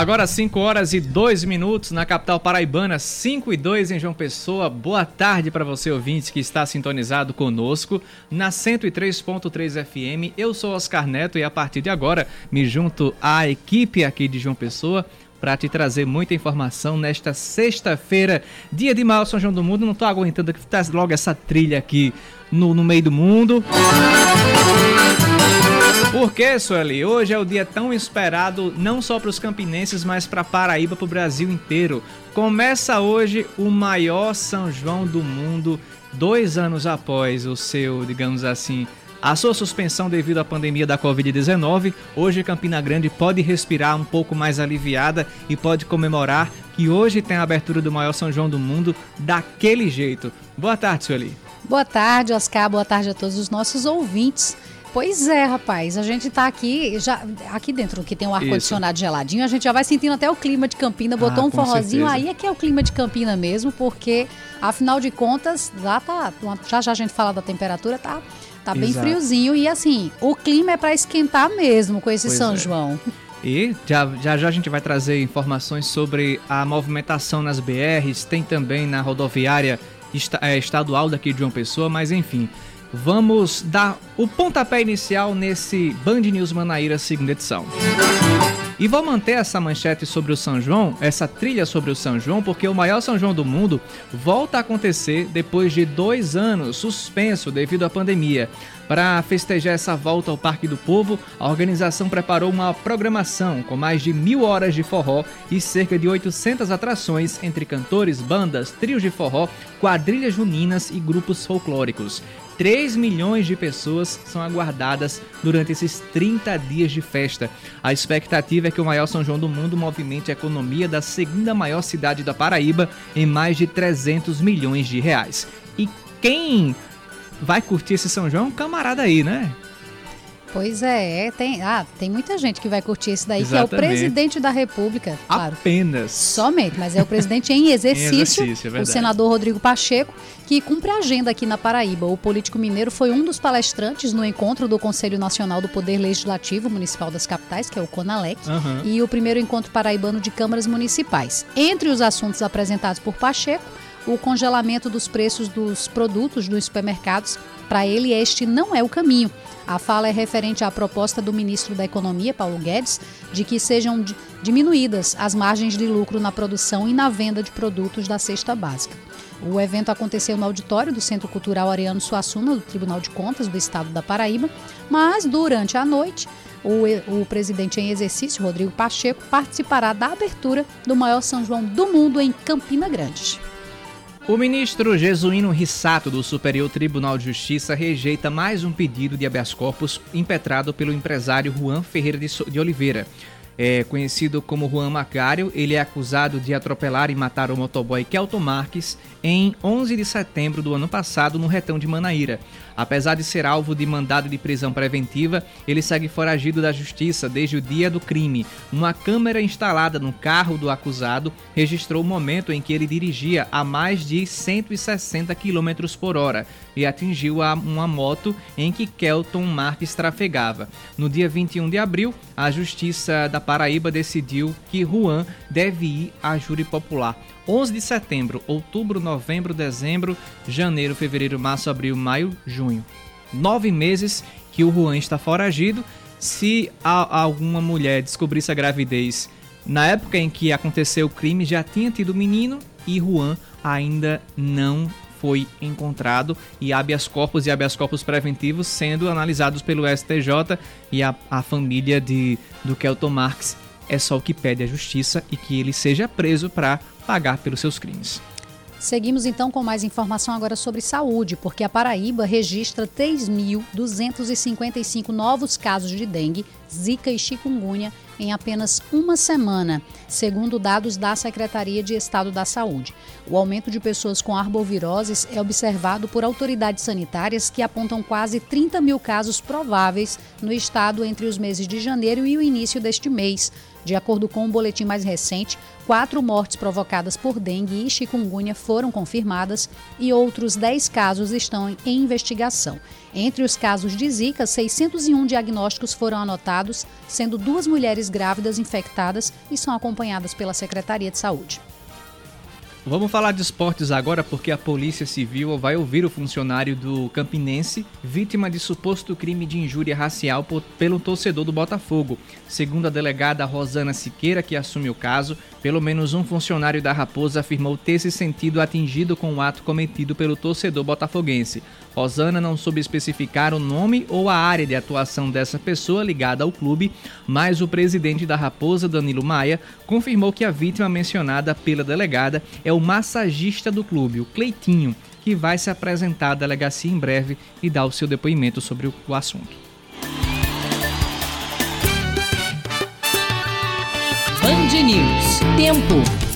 Agora 5 horas e 2 minutos na capital paraibana, 5 e 2 em João Pessoa. Boa tarde para você ouvinte que está sintonizado conosco na 103.3 FM. Eu sou Oscar Neto e a partir de agora me junto à equipe aqui de João Pessoa para te trazer muita informação nesta sexta-feira, dia de maior São João do Mundo. Não estou aguentando que tá logo essa trilha aqui no, no meio do mundo. Por que, Sueli? Hoje é o dia tão esperado não só para os campinenses, mas para Paraíba, para o Brasil inteiro. Começa hoje o maior São João do mundo, dois anos após o seu, digamos assim, a sua suspensão devido à pandemia da Covid-19, hoje Campina Grande pode respirar um pouco mais aliviada e pode comemorar que hoje tem a abertura do maior São João do mundo daquele jeito. Boa tarde, Sueli. Boa tarde, Oscar. Boa tarde a todos os nossos ouvintes. Pois é, rapaz. A gente tá aqui, já aqui dentro que tem um ar-condicionado geladinho, a gente já vai sentindo até o clima de Campina, botou ah, um forrozinho, certeza. aí é que é o clima de Campina mesmo, porque afinal de contas, lá tá, já já a gente fala da temperatura, tá tá bem Exato. friozinho e assim, o clima é para esquentar mesmo com esse pois São é. João. E já, já já a gente vai trazer informações sobre a movimentação nas BRs, tem também na rodoviária é, estadual daqui de João Pessoa, mas enfim, vamos dar o pontapé inicial nesse Band News Manaíra segunda edição. E vou manter essa manchete sobre o São João, essa trilha sobre o São João, porque o maior São João do mundo volta a acontecer depois de dois anos suspenso devido à pandemia. Para festejar essa volta ao Parque do Povo, a organização preparou uma programação com mais de mil horas de forró e cerca de 800 atrações entre cantores, bandas, trios de forró, quadrilhas juninas e grupos folclóricos. 3 milhões de pessoas são aguardadas durante esses 30 dias de festa. A expectativa é que o maior São João do mundo movimente a economia da segunda maior cidade da Paraíba em mais de 300 milhões de reais. E quem vai curtir esse São João? Camarada aí, né? Pois é, tem, ah, tem muita gente que vai curtir esse daí, Exatamente. que é o presidente da República. Claro. Apenas. Somente, mas é o presidente em exercício, em exercício é o senador Rodrigo Pacheco, que cumpre a agenda aqui na Paraíba. O político mineiro foi um dos palestrantes no encontro do Conselho Nacional do Poder Legislativo Municipal das Capitais, que é o CONALEC, uhum. e o primeiro encontro paraibano de câmaras municipais. Entre os assuntos apresentados por Pacheco, o congelamento dos preços dos produtos dos supermercados. Para ele, este não é o caminho. A fala é referente à proposta do ministro da Economia, Paulo Guedes, de que sejam diminuídas as margens de lucro na produção e na venda de produtos da cesta básica. O evento aconteceu no auditório do Centro Cultural Ariano Suassuna, do Tribunal de Contas do Estado da Paraíba, mas durante a noite, o, o presidente em exercício, Rodrigo Pacheco, participará da abertura do maior São João do mundo em Campina Grande. O ministro Jesuíno Rissato do Superior Tribunal de Justiça rejeita mais um pedido de habeas corpus impetrado pelo empresário Juan Ferreira de Oliveira. É conhecido como Juan Macário, ele é acusado de atropelar e matar o motoboy Kelton Marques em 11 de setembro do ano passado no retão de Manaíra. Apesar de ser alvo de mandado de prisão preventiva, ele segue foragido da justiça desde o dia do crime. Uma câmera instalada no carro do acusado registrou o momento em que ele dirigia a mais de 160 km por hora e atingiu uma moto em que Kelton Marques trafegava. No dia 21 de abril, a Justiça da Paraíba decidiu que Juan deve ir à júri popular. 11 de setembro, outubro, novembro, dezembro, janeiro, fevereiro, março, abril, maio, junho. Nove meses que o Juan está foragido. Se alguma mulher descobrisse a gravidez na época em que aconteceu o crime, já tinha tido menino e Juan ainda não foi encontrado e habeas corpus e habeas corpus preventivos sendo analisados pelo STJ e a, a família de, do Kelton Marx é só o que pede a justiça e que ele seja preso para pagar pelos seus crimes. Seguimos então com mais informação agora sobre saúde, porque a Paraíba registra 3.255 novos casos de dengue, zika e chikungunya em apenas uma semana, segundo dados da Secretaria de Estado da Saúde. O aumento de pessoas com arboviroses é observado por autoridades sanitárias que apontam quase 30 mil casos prováveis no estado entre os meses de janeiro e o início deste mês. De acordo com um boletim mais recente, quatro mortes provocadas por dengue e chikungunya foram confirmadas e outros 10 casos estão em investigação. Entre os casos de Zika, 601 diagnósticos foram anotados, sendo duas mulheres grávidas infectadas e são acompanhadas pela Secretaria de Saúde. Vamos falar de esportes agora porque a Polícia Civil vai ouvir o funcionário do Campinense vítima de suposto crime de injúria racial por, pelo torcedor do Botafogo. Segundo a delegada Rosana Siqueira, que assume o caso, pelo menos um funcionário da Raposa afirmou ter se sentido atingido com o ato cometido pelo torcedor botafoguense. Rosana não soube especificar o nome ou a área de atuação dessa pessoa ligada ao clube, mas o presidente da Raposa, Danilo Maia, confirmou que a vítima mencionada pela delegada é o massagista do clube, o Cleitinho, que vai se apresentar à delegacia em breve e dar o seu depoimento sobre o assunto. Band News. Tempo.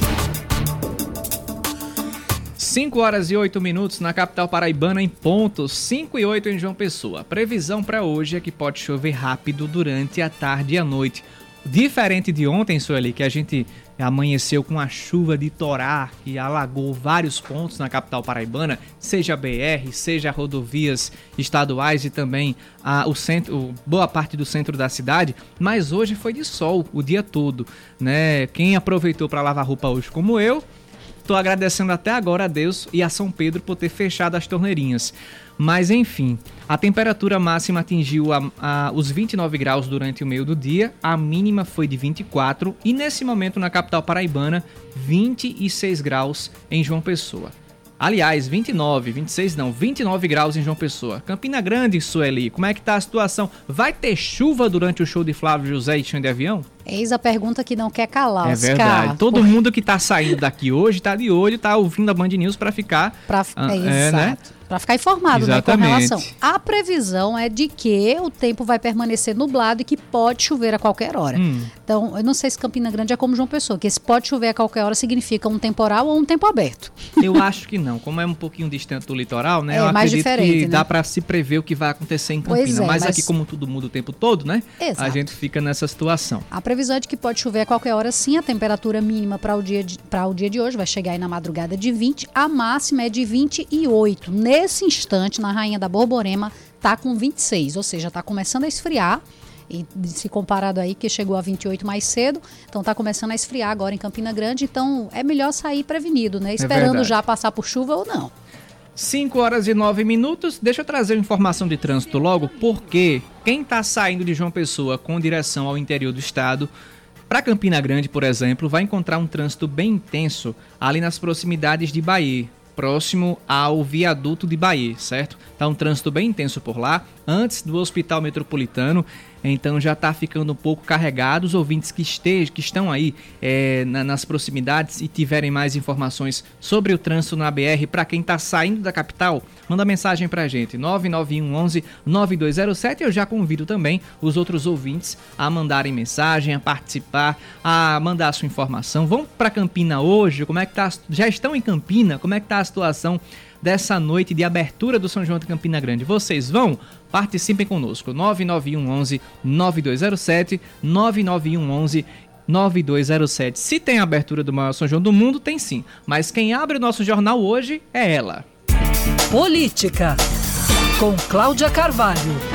5 horas e 8 minutos na capital paraibana em ponto, 5 e 8 em João Pessoa. Previsão para hoje é que pode chover rápido durante a tarde e a noite. Diferente de ontem, Sueli, que a gente amanheceu com a chuva de Torá que alagou vários pontos na capital paraibana, seja BR, seja rodovias estaduais e também a, o centro, boa parte do centro da cidade, mas hoje foi de sol o dia todo, né? Quem aproveitou para lavar roupa hoje como eu, Estou agradecendo até agora a Deus e a São Pedro por ter fechado as torneirinhas. Mas enfim, a temperatura máxima atingiu a, a, os 29 graus durante o meio do dia, a mínima foi de 24 e nesse momento na capital paraibana, 26 graus em João Pessoa. Aliás, 29, 26 não, 29 graus em João Pessoa. Campina Grande, Sueli, como é que tá a situação? Vai ter chuva durante o show de Flávio José e Chão de Avião? Eis a pergunta que não quer calar, É verdade. Todo mundo que tá saindo daqui hoje tá de olho, tá ouvindo a Band News para ficar... Pra, é, é, né? Para ficar informado né, com relação. A previsão é de que o tempo vai permanecer nublado e que pode chover a qualquer hora. Hum. Então, eu não sei se Campina Grande é como João Pessoa, que esse pode chover a qualquer hora significa um temporal ou um tempo aberto. Eu acho que não. Como é um pouquinho distante do litoral, né? É, eu mais diferente, que né? dá para se prever o que vai acontecer em Campina. É, mas, mas, aqui, como tudo muda o tempo todo, né? Exato. A gente fica nessa situação. A previsão é de que pode chover a qualquer hora, sim. A temperatura mínima para o, dia de, o dia de hoje vai chegar aí na madrugada de 20. A máxima é de 28. Nesse instante, na Rainha da Borborema, tá com 26. Ou seja, tá começando a esfriar. E se comparado aí que chegou a 28 mais cedo, então está começando a esfriar agora em Campina Grande, então é melhor sair prevenido, né? É Esperando já passar por chuva ou não. 5 horas e 9 minutos. Deixa eu trazer informação de trânsito logo, porque quem está saindo de João Pessoa com direção ao interior do estado, para Campina Grande, por exemplo, vai encontrar um trânsito bem intenso ali nas proximidades de Bahia, próximo ao viaduto de Bahia, certo? Tá um trânsito bem intenso por lá, antes do Hospital Metropolitano então já está ficando um pouco carregado. Os ouvintes que, estejam, que estão aí é, na, nas proximidades e tiverem mais informações sobre o trânsito na BR, para quem está saindo da capital, manda mensagem para a gente, 991 11 9207. Eu já convido também os outros ouvintes a mandarem mensagem, a participar, a mandar sua informação. Vão para Campina hoje? Como é que tá? Já estão em Campina? Como é que está a situação dessa noite de abertura do São João de Campina Grande. Vocês vão? Participem conosco. 991 11 9207 991 11 9207. Se tem abertura do maior São João do mundo, tem sim. Mas quem abre o nosso jornal hoje é ela. Política com Cláudia Carvalho.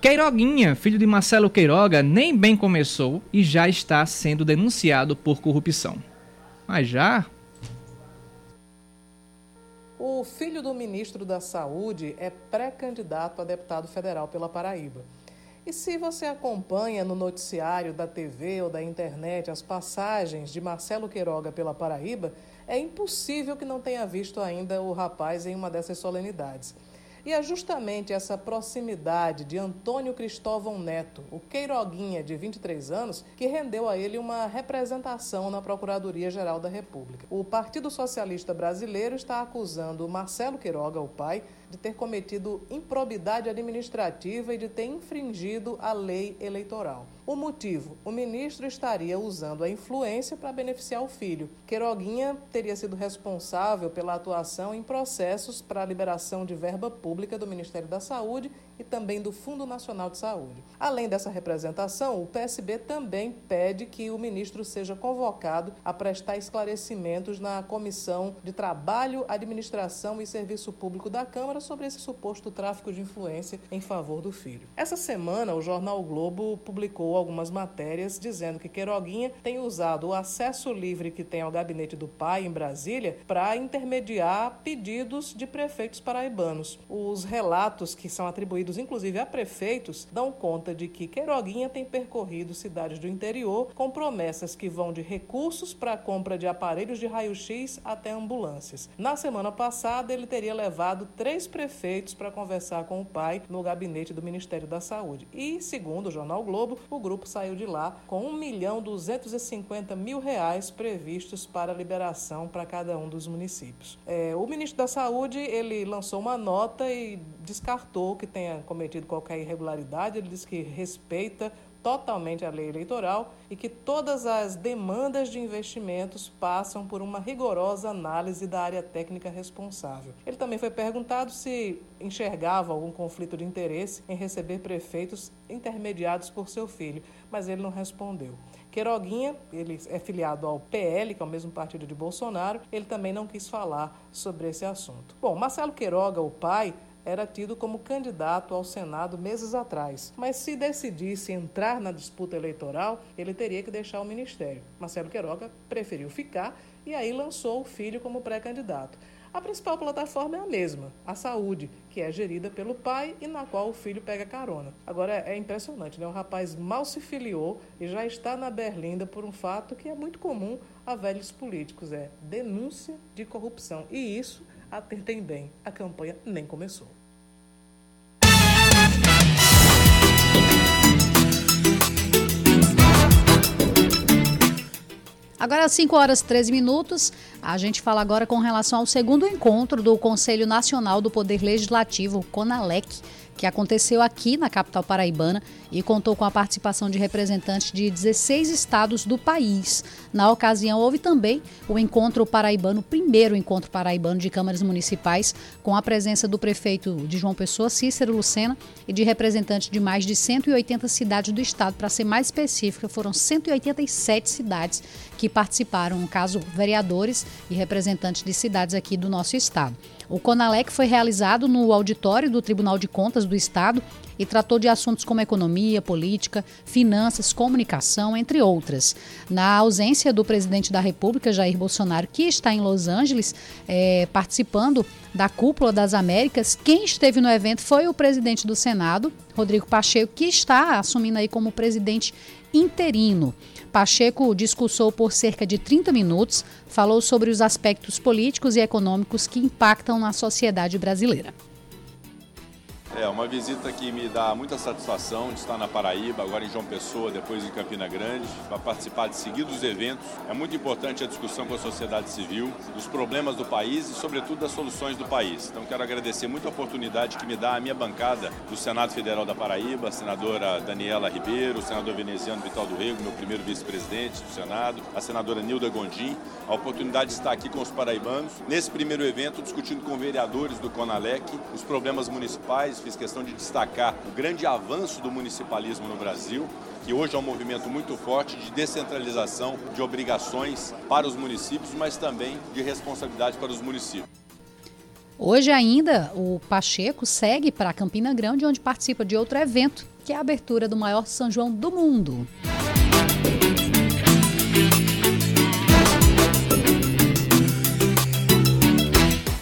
Queiroguinha, filho de Marcelo Queiroga, nem bem começou e já está sendo denunciado por corrupção. Mas já? O filho do ministro da Saúde é pré-candidato a deputado federal pela Paraíba. E se você acompanha no noticiário da TV ou da internet as passagens de Marcelo Queiroga pela Paraíba, é impossível que não tenha visto ainda o rapaz em uma dessas solenidades. E é justamente essa proximidade de Antônio Cristóvão Neto, o Queiroguinha, de 23 anos, que rendeu a ele uma representação na Procuradoria-Geral da República. O Partido Socialista Brasileiro está acusando Marcelo Queiroga, o pai, de ter cometido improbidade administrativa e de ter infringido a lei eleitoral. O motivo: o ministro estaria usando a influência para beneficiar o filho. Queiroguinha teria sido responsável pela atuação em processos para a liberação de verba pública do Ministério da Saúde e também do Fundo Nacional de Saúde. Além dessa representação, o PSB também pede que o ministro seja convocado a prestar esclarecimentos na Comissão de Trabalho, Administração e Serviço Público da Câmara sobre esse suposto tráfico de influência em favor do filho. Essa semana, o jornal o Globo publicou algumas matérias dizendo que Queiroguinha tem usado o acesso livre que tem ao gabinete do pai em Brasília para intermediar pedidos de prefeitos paraibanos. Os relatos que são atribuídos inclusive a prefeitos dão conta de que Queiroguinha tem percorrido cidades do interior com promessas que vão de recursos para a compra de aparelhos de raio-x até ambulâncias. Na semana passada, ele teria levado três prefeitos para conversar com o pai no gabinete do Ministério da Saúde. E, segundo o jornal Globo, o grupo saiu de lá com 1 milhão 250 mil reais previstos para liberação para cada um dos municípios. É, o ministro da Saúde ele lançou uma nota e descartou que tenha cometido qualquer irregularidade. Ele disse que respeita totalmente a lei eleitoral e que todas as demandas de investimentos passam por uma rigorosa análise da área técnica responsável. Ele também foi perguntado se enxergava algum conflito de interesse em receber prefeitos intermediados por seu filho, mas ele não respondeu. Queiroguinha, ele é filiado ao PL, que é o mesmo partido de Bolsonaro, ele também não quis falar sobre esse assunto. Bom, Marcelo Queiroga, o pai, era tido como candidato ao Senado meses atrás. Mas se decidisse entrar na disputa eleitoral, ele teria que deixar o ministério. Marcelo Queiroga preferiu ficar e aí lançou o filho como pré-candidato. A principal plataforma é a mesma, a saúde, que é gerida pelo pai e na qual o filho pega carona. Agora é impressionante, né? O rapaz mal se filiou e já está na berlinda por um fato que é muito comum a velhos políticos, é denúncia de corrupção. E isso atentem bem, a campanha nem começou. Agora, às 5 horas e 13 minutos, a gente fala agora com relação ao segundo encontro do Conselho Nacional do Poder Legislativo, CONALEC, que aconteceu aqui na capital paraibana e contou com a participação de representantes de 16 estados do país. Na ocasião, houve também o encontro paraibano, o primeiro encontro paraibano de câmaras municipais, com a presença do prefeito de João Pessoa, Cícero Lucena, e de representantes de mais de 180 cidades do estado. Para ser mais específica, foram 187 cidades que participaram, no caso, vereadores e representantes de cidades aqui do nosso estado. O CONALEC foi realizado no auditório do Tribunal de Contas do Estado e tratou de assuntos como economia, política, finanças, comunicação, entre outras. Na ausência do presidente da República, Jair Bolsonaro, que está em Los Angeles, é, participando da Cúpula das Américas, quem esteve no evento foi o presidente do Senado, Rodrigo Pacheco, que está assumindo aí como presidente interino. Pacheco discursou por cerca de 30 minutos, falou sobre os aspectos políticos e econômicos que impactam na sociedade brasileira. É uma visita que me dá muita satisfação de estar na Paraíba, agora em João Pessoa, depois em Campina Grande, para participar de seguidos eventos. É muito importante a discussão com a sociedade civil, dos problemas do país e, sobretudo, das soluções do país. Então, quero agradecer muito a oportunidade que me dá a minha bancada do Senado Federal da Paraíba, a senadora Daniela Ribeiro, o senador veneziano Vital do Rego, meu primeiro vice-presidente do Senado, a senadora Nilda Gondim, a oportunidade de estar aqui com os paraibanos, nesse primeiro evento, discutindo com vereadores do CONALEC os problemas municipais, fiz questão de destacar o grande avanço do municipalismo no Brasil, que hoje é um movimento muito forte de descentralização de obrigações para os municípios, mas também de responsabilidade para os municípios. Hoje ainda, o Pacheco segue para Campina Grande, onde participa de outro evento, que é a abertura do maior São João do mundo.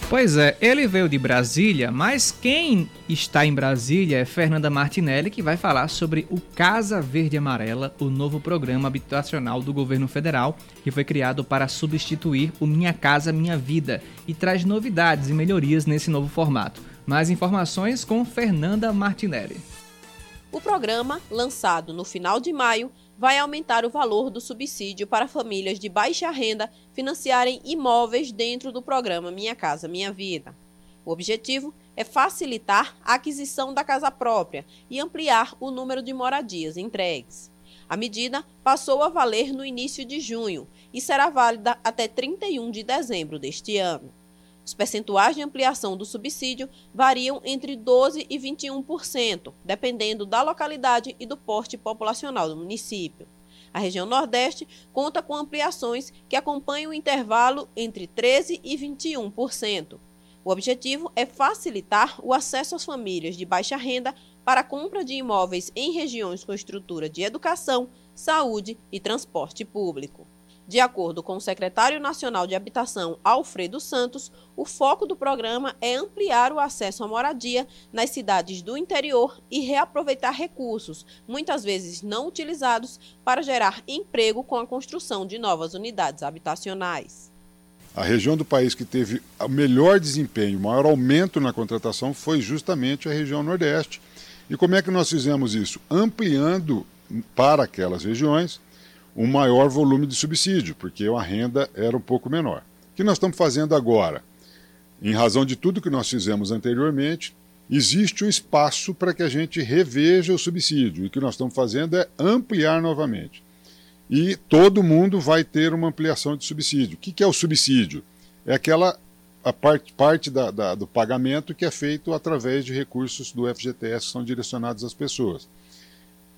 Pois é, ele veio de Brasília, mas quem está em Brasília é Fernanda Martinelli, que vai falar sobre o Casa Verde Amarela, o novo programa habitacional do governo federal, que foi criado para substituir o Minha Casa Minha Vida e traz novidades e melhorias nesse novo formato. Mais informações com Fernanda Martinelli. O programa, lançado no final de maio, vai aumentar o valor do subsídio para famílias de baixa renda financiarem imóveis dentro do programa Minha Casa Minha Vida. O objetivo é facilitar a aquisição da casa própria e ampliar o número de moradias entregues. A medida passou a valer no início de junho e será válida até 31 de dezembro deste ano. Os percentuais de ampliação do subsídio variam entre 12% e 21%, dependendo da localidade e do porte populacional do município. A região Nordeste conta com ampliações que acompanham o intervalo entre 13% e 21%. O objetivo é facilitar o acesso às famílias de baixa renda para a compra de imóveis em regiões com estrutura de educação, saúde e transporte público. De acordo com o secretário nacional de Habitação, Alfredo Santos, o foco do programa é ampliar o acesso à moradia nas cidades do interior e reaproveitar recursos, muitas vezes não utilizados, para gerar emprego com a construção de novas unidades habitacionais. A região do país que teve o melhor desempenho, o maior aumento na contratação foi justamente a região Nordeste. E como é que nós fizemos isso? Ampliando para aquelas regiões um maior volume de subsídio, porque a renda era um pouco menor. O que nós estamos fazendo agora? Em razão de tudo que nós fizemos anteriormente, existe um espaço para que a gente reveja o subsídio. E o que nós estamos fazendo é ampliar novamente. E todo mundo vai ter uma ampliação de subsídio. O que é o subsídio? É aquela a parte, parte da, da, do pagamento que é feito através de recursos do FGTS que são direcionados às pessoas.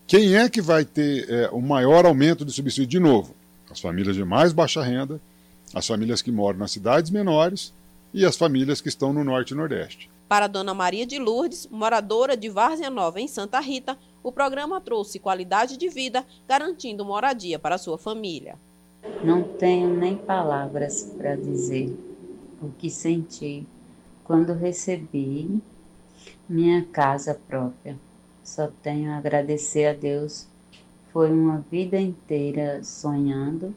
Quem é que vai ter é, o maior aumento de subsídio de novo? As famílias de mais baixa renda, as famílias que moram nas cidades menores e as famílias que estão no norte e nordeste. Para Dona Maria de Lourdes, moradora de Várzea Nova, em Santa Rita, o programa trouxe qualidade de vida, garantindo moradia para sua família. Não tenho nem palavras para dizer o que senti quando recebi minha casa própria. Só tenho a agradecer a Deus. Foi uma vida inteira sonhando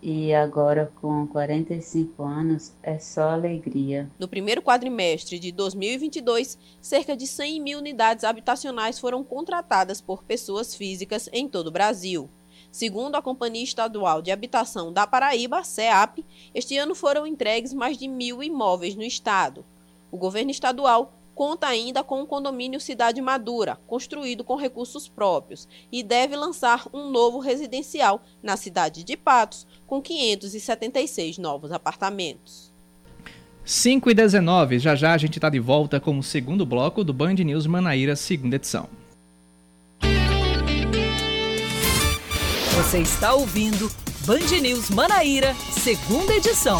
e agora com 45 anos é só alegria. No primeiro quadrimestre de 2022, cerca de 100 mil unidades habitacionais foram contratadas por pessoas físicas em todo o Brasil. Segundo a Companhia Estadual de Habitação da Paraíba, CEAP, este ano foram entregues mais de mil imóveis no estado. O governo estadual conta ainda com o condomínio Cidade Madura, construído com recursos próprios, e deve lançar um novo residencial na cidade de Patos, com 576 novos apartamentos. 5 e 19, já já a gente está de volta com o segundo bloco do Band News Manaíra, segunda edição. Você está ouvindo Band News Manaíra, segunda edição.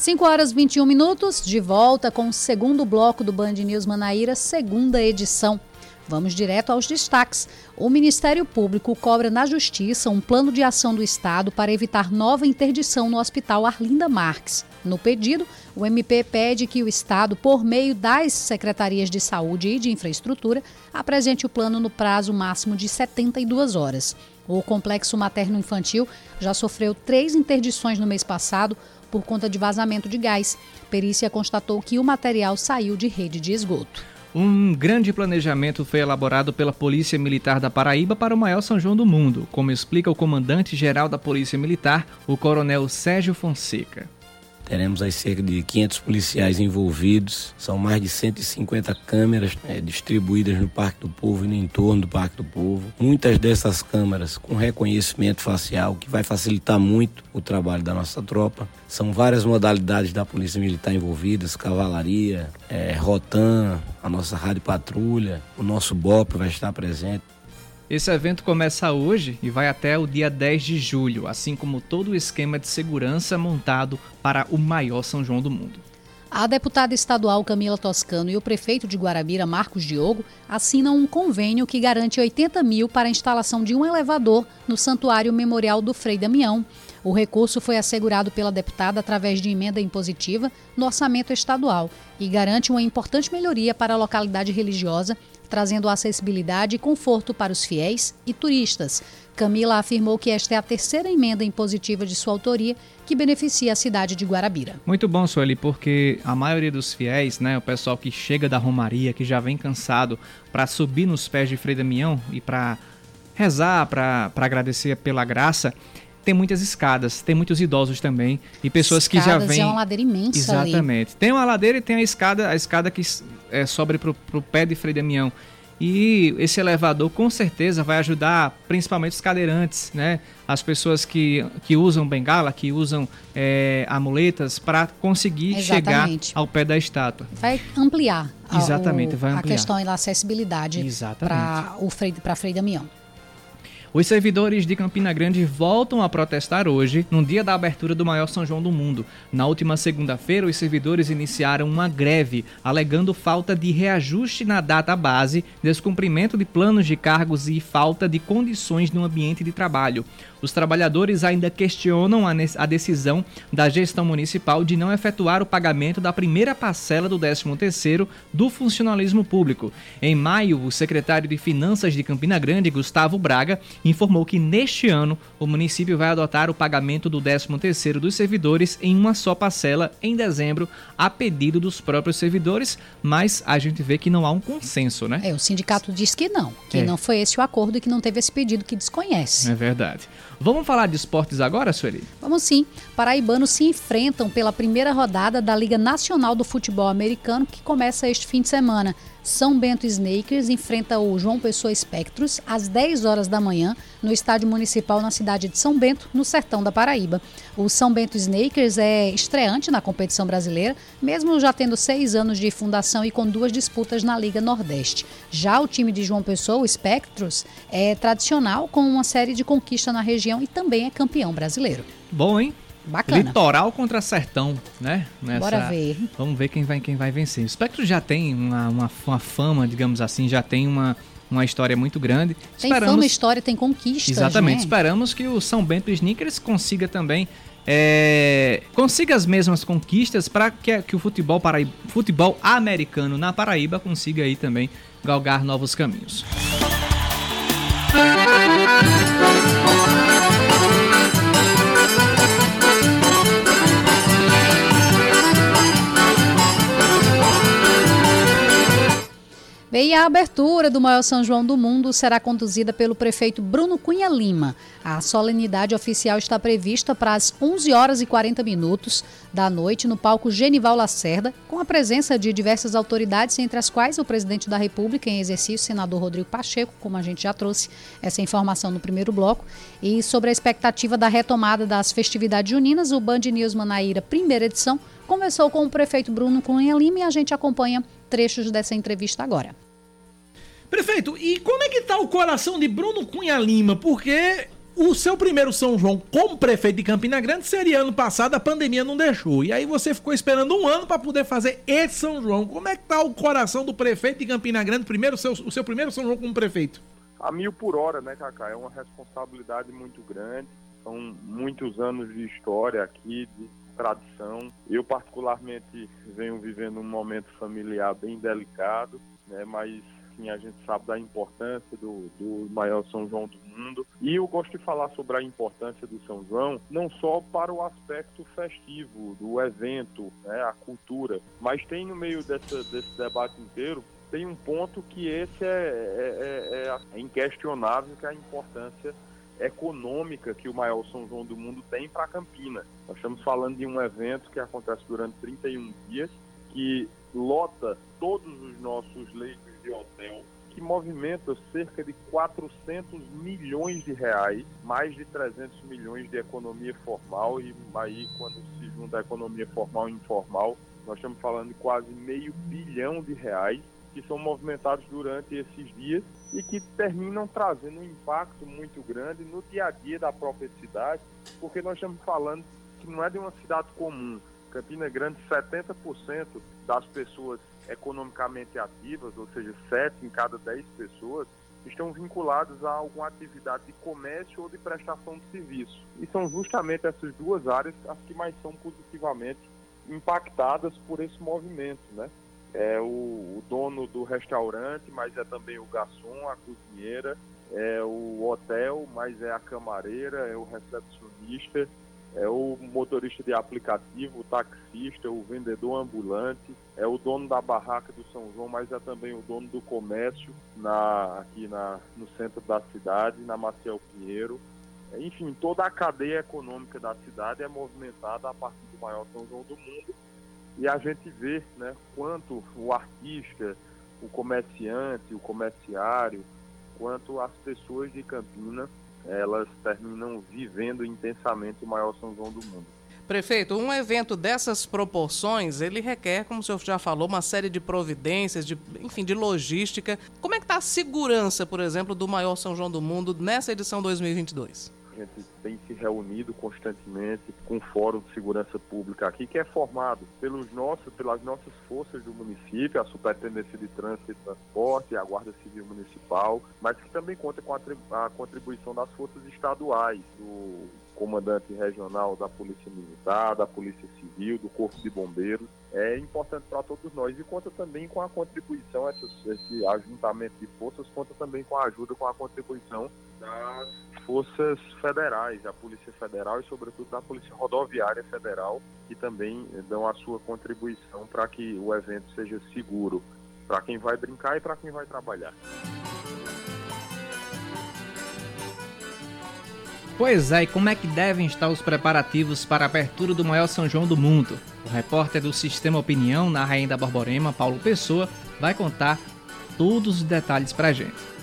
5 horas 21 minutos, de volta com o segundo bloco do Band News Manaíra, segunda edição. Vamos direto aos destaques. O Ministério Público cobra na Justiça um plano de ação do Estado para evitar nova interdição no Hospital Arlinda Marques. No pedido, o MP pede que o Estado, por meio das secretarias de saúde e de infraestrutura, apresente o plano no prazo máximo de 72 horas. O complexo materno-infantil já sofreu três interdições no mês passado, por conta de vazamento de gás. Perícia constatou que o material saiu de rede de esgoto. Um grande planejamento foi elaborado pela Polícia Militar da Paraíba para o maior São João do mundo, como explica o comandante-geral da Polícia Militar, o Coronel Sérgio Fonseca. Teremos aí cerca de 500 policiais envolvidos, são mais de 150 câmeras é, distribuídas no Parque do Povo e no entorno do Parque do Povo. Muitas dessas câmeras com reconhecimento facial, que vai facilitar muito o trabalho da nossa tropa. São várias modalidades da Polícia Militar envolvidas, cavalaria, é, rotan, a nossa rádio patrulha, o nosso BOP vai estar presente. Esse evento começa hoje e vai até o dia 10 de julho, assim como todo o esquema de segurança montado para o maior São João do mundo. A deputada estadual Camila Toscano e o prefeito de Guarabira, Marcos Diogo, assinam um convênio que garante 80 mil para a instalação de um elevador no Santuário Memorial do Frei Damião. O recurso foi assegurado pela deputada através de emenda impositiva no orçamento estadual e garante uma importante melhoria para a localidade religiosa trazendo acessibilidade e conforto para os fiéis e turistas. Camila afirmou que esta é a terceira emenda impositiva de sua autoria que beneficia a cidade de Guarabira. Muito bom, Sueli, porque a maioria dos fiéis, né, o pessoal que chega da Romaria, que já vem cansado para subir nos pés de Frei Damião e para rezar, para agradecer pela graça, tem muitas escadas, tem muitos idosos também e pessoas escadas que já vêm. É uma ladeira imensa Exatamente. Ali. Tem uma ladeira e tem a escada, a escada que é, sobe para o pé de Frei Damião. E esse elevador com certeza vai ajudar principalmente os cadeirantes, né? As pessoas que, que usam bengala, que usam é, amuletas para conseguir Exatamente. chegar ao pé da estátua. Vai ampliar. Exatamente, a, o, vai ampliar. A questão da acessibilidade para Frei, Frei Damião. Os servidores de Campina Grande voltam a protestar hoje, no dia da abertura do maior São João do mundo. Na última segunda-feira, os servidores iniciaram uma greve, alegando falta de reajuste na data base, descumprimento de planos de cargos e falta de condições no ambiente de trabalho. Os trabalhadores ainda questionam a decisão da gestão municipal de não efetuar o pagamento da primeira parcela do 13º do funcionalismo público. Em maio, o secretário de Finanças de Campina Grande, Gustavo Braga, informou que neste ano o município vai adotar o pagamento do 13º dos servidores em uma só parcela em dezembro, a pedido dos próprios servidores, mas a gente vê que não há um consenso, né? É, o sindicato diz que não, que é. não foi esse o acordo e que não teve esse pedido que desconhece. É verdade. Vamos falar de esportes agora, Sueli? Vamos sim. Paraibanos se enfrentam pela primeira rodada da Liga Nacional do Futebol Americano, que começa este fim de semana. São Bento Snakers enfrenta o João Pessoa Espectros às 10 horas da manhã no Estádio Municipal na cidade de São Bento, no sertão da Paraíba. O São Bento Snakers é estreante na competição brasileira, mesmo já tendo seis anos de fundação e com duas disputas na Liga Nordeste. Já o time de João Pessoa, o Espectros, é tradicional com uma série de conquistas na região e também é campeão brasileiro. Bom, hein? Bacana. Litoral contra sertão, né? Nessa... Bora ver. Vamos ver quem vai, quem vai vencer. O Spectro já tem uma, uma, uma fama, digamos assim, já tem uma, uma história muito grande. Tem Esperamos... fama, história, tem conquistas. Exatamente. Né? Esperamos que o São Bento Sneakers consiga também. É, consiga as mesmas conquistas para que, que o futebol, para, futebol americano na Paraíba consiga aí também galgar novos caminhos. E a abertura do maior São João do mundo será conduzida pelo prefeito Bruno Cunha Lima. A solenidade oficial está prevista para as 11 horas e 40 minutos da noite no palco Genival Lacerda, com a presença de diversas autoridades, entre as quais o presidente da República em exercício, senador Rodrigo Pacheco, como a gente já trouxe essa informação no primeiro bloco. E sobre a expectativa da retomada das festividades juninas, o Band News Manaíra, primeira edição, conversou com o prefeito Bruno Cunha Lima e a gente acompanha trechos dessa entrevista agora. Prefeito, e como é que tá o coração de Bruno Cunha Lima? Porque o seu primeiro São João como prefeito de Campina Grande seria ano passado, a pandemia não deixou. E aí você ficou esperando um ano para poder fazer esse São João. Como é que tá o coração do prefeito de Campina Grande, primeiro, o seu, o seu primeiro São João como prefeito? A mil por hora, né, Cacá? É uma responsabilidade muito grande. São muitos anos de história aqui, de tradição. Eu, particularmente, venho vivendo um momento familiar bem delicado, né? Mas a gente sabe da importância do, do maior São João do mundo. E eu gosto de falar sobre a importância do São João, não só para o aspecto festivo, do evento, né, a cultura, mas tem no meio dessa, desse debate inteiro tem um ponto que esse é, é, é, é inquestionável, que é a importância econômica que o maior São João do mundo tem para Campina. Nós estamos falando de um evento que acontece durante 31 dias, que lota todos os nossos leitos de hotel, que movimenta cerca de 400 milhões de reais, mais de 300 milhões de economia formal, e aí quando se junta a economia formal e informal, nós estamos falando de quase meio bilhão de reais que são movimentados durante esses dias e que terminam trazendo um impacto muito grande no dia a dia da própria cidade, porque nós estamos falando que não é de uma cidade comum. Campina Grande, 70% das pessoas economicamente ativas, ou seja, 7 em cada 10 pessoas, estão vinculadas a alguma atividade de comércio ou de prestação de serviço. E são justamente essas duas áreas as que mais são positivamente impactadas por esse movimento, né? É o, o, dono do restaurante, mas é também o garçom, a cozinheira, é o hotel, mas é a camareira, é o recepcionista, é o motorista de aplicativo, o taxista, o vendedor ambulante, é o dono da barraca do São João, mas é também o dono do comércio na, aqui na, no centro da cidade, na Maciel Pinheiro, Enfim, toda a cadeia econômica da cidade é movimentada a partir do maior São João do mundo e a gente vê né, quanto o artista, o comerciante, o comerciário, quanto as pessoas de Campinas, elas terminam vivendo intensamente o maior São João do mundo. Prefeito, um evento dessas proporções, ele requer, como o senhor já falou, uma série de providências, de, enfim, de logística. Como é que está a segurança, por exemplo, do maior São João do Mundo nessa edição 2022? Gente tem se reunido constantemente com o Fórum de Segurança Pública aqui, que é formado pelos nossos, pelas nossas forças do município, a Superintendência de Trânsito e Transporte, a Guarda Civil Municipal, mas que também conta com a contribuição das forças estaduais, do comandante regional da Polícia Militar, da Polícia Civil, do Corpo de Bombeiros. É importante para todos nós e conta também com a contribuição, esse, esse ajuntamento de forças conta também com a ajuda, com a contribuição das forças federais, da Polícia Federal e, sobretudo, da Polícia Rodoviária Federal, que também dão a sua contribuição para que o evento seja seguro para quem vai brincar e para quem vai trabalhar. Pois é, e como é que devem estar os preparativos para a abertura do maior São João do mundo? O repórter do Sistema Opinião, na Rainha da Borborema, Paulo Pessoa, vai contar todos os detalhes para a gente.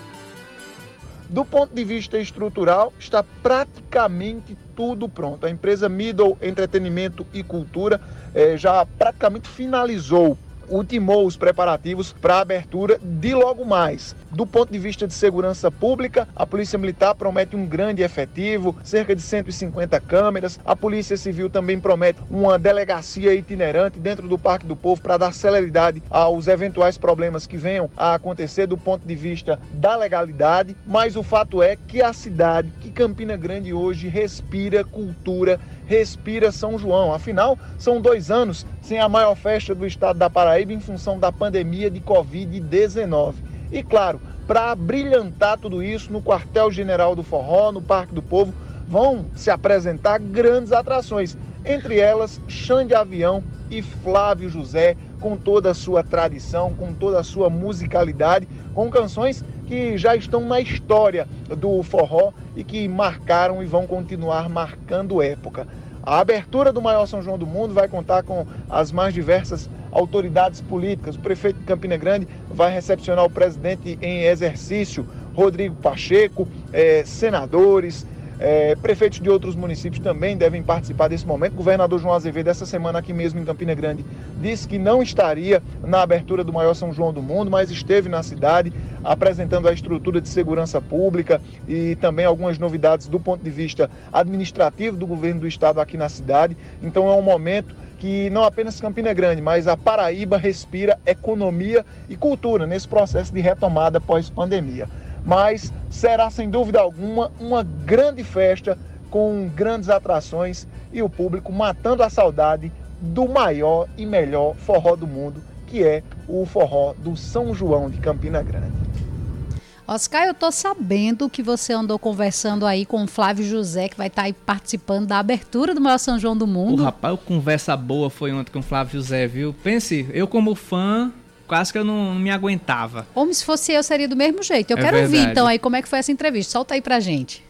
Do ponto de vista estrutural, está praticamente tudo pronto. A empresa Middle Entretenimento e Cultura eh, já praticamente finalizou ultimou os preparativos para a abertura de logo mais. Do ponto de vista de segurança pública, a Polícia Militar promete um grande efetivo, cerca de 150 câmeras. A Polícia Civil também promete uma delegacia itinerante dentro do Parque do Povo para dar celeridade aos eventuais problemas que venham a acontecer do ponto de vista da legalidade. Mas o fato é que a cidade, que Campina Grande hoje respira cultura respira São João. Afinal, são dois anos sem a maior festa do estado da Paraíba em função da pandemia de Covid-19. E claro, para brilhantar tudo isso, no quartel-general do Forró, no Parque do Povo, vão se apresentar grandes atrações, entre elas Xande Avião e Flávio José, com toda a sua tradição, com toda a sua musicalidade, com canções que já estão na história do forró e que marcaram e vão continuar marcando época. A abertura do maior São João do Mundo vai contar com as mais diversas autoridades políticas. O prefeito de Campina Grande vai recepcionar o presidente em exercício, Rodrigo Pacheco, eh, senadores, é, prefeitos de outros municípios também devem participar desse momento. O governador João Azevedo, essa semana aqui mesmo em Campina Grande, disse que não estaria na abertura do maior São João do mundo, mas esteve na cidade apresentando a estrutura de segurança pública e também algumas novidades do ponto de vista administrativo do governo do estado aqui na cidade. Então é um momento que não apenas Campina Grande, mas a Paraíba respira economia e cultura nesse processo de retomada pós-pandemia mas será sem dúvida alguma uma grande festa com grandes atrações e o público matando a saudade do maior e melhor forró do mundo, que é o forró do São João de Campina Grande. Oscar, eu tô sabendo que você andou conversando aí com o Flávio José, que vai estar tá aí participando da abertura do maior São João do mundo. O rapaz, conversa boa foi ontem com o Flávio José, viu? Pense, eu como fã, quase que eu não, não me aguentava. Como se fosse eu, seria do mesmo jeito. Eu é quero verdade. ouvir então aí como é que foi essa entrevista. Solta aí pra gente.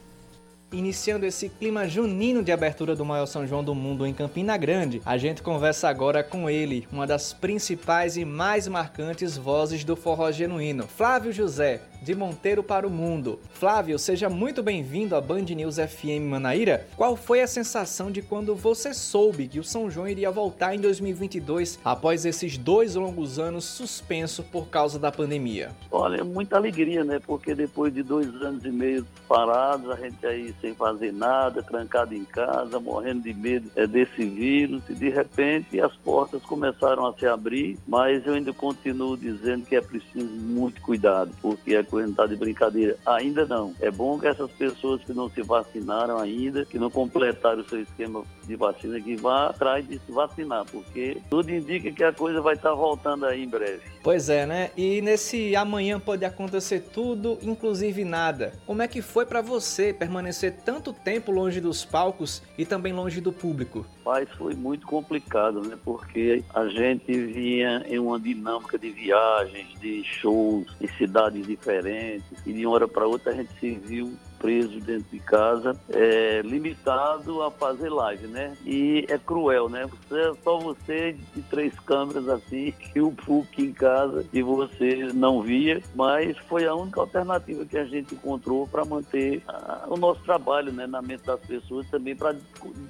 Iniciando esse clima junino de abertura do maior São João do mundo em Campina Grande, a gente conversa agora com ele, uma das principais e mais marcantes vozes do forró genuíno, Flávio José, de Monteiro para o Mundo. Flávio, seja muito bem-vindo à Band News FM Manaíra. Qual foi a sensação de quando você soube que o São João iria voltar em 2022 após esses dois longos anos suspenso por causa da pandemia? Olha, muita alegria, né? Porque depois de dois anos e meio parados, a gente aí sem fazer nada, trancado em casa, morrendo de medo é, desse vírus, e de repente as portas começaram a se abrir, mas eu ainda continuo dizendo que é preciso muito cuidado, porque a coisa não está de brincadeira. Ainda não. É bom que essas pessoas que não se vacinaram ainda, que não completaram o seu esquema de vacina, que vá atrás de se vacinar, porque tudo indica que a coisa vai estar tá voltando aí em breve. Pois é, né? E nesse amanhã pode acontecer tudo, inclusive nada. Como é que foi para você permanecer tanto tempo longe dos palcos e também longe do público? Mas foi muito complicado, né? Porque a gente vinha em uma dinâmica de viagens, de shows, em cidades diferentes, e de uma hora para outra a gente se viu preso dentro de casa, é, limitado a fazer live, né? E é cruel, né? Você, só você de três câmeras assim, e o PUC em casa, e você não via, mas foi a única alternativa que a gente encontrou para manter a, o nosso trabalho né, na mente das pessoas, também para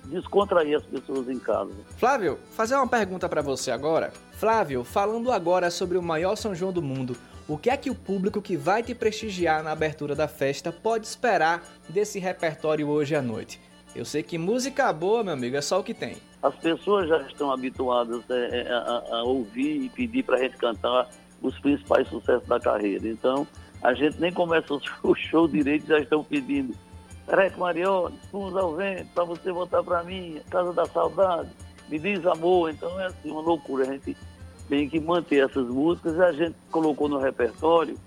descontrair as pessoas em casa. Flávio, fazer uma pergunta para você agora. Flávio, falando agora sobre o maior São João do mundo, o que é que o público que vai te prestigiar na abertura da festa pode esperar desse repertório hoje à noite? Eu sei que música boa, meu amigo, é só o que tem. As pessoas já estão habituadas é, é a, a, ouvir e pedir para a gente cantar os principais sucessos da carreira. Então, a gente nem começa o show direito já estão pedindo. Peraí, Marione, Fomos ao vento, para você voltar para mim, Casa da Saudade, me diz amor. Então é assim, uma loucura. A gente tem que manter essas músicas. A gente colocou no repertório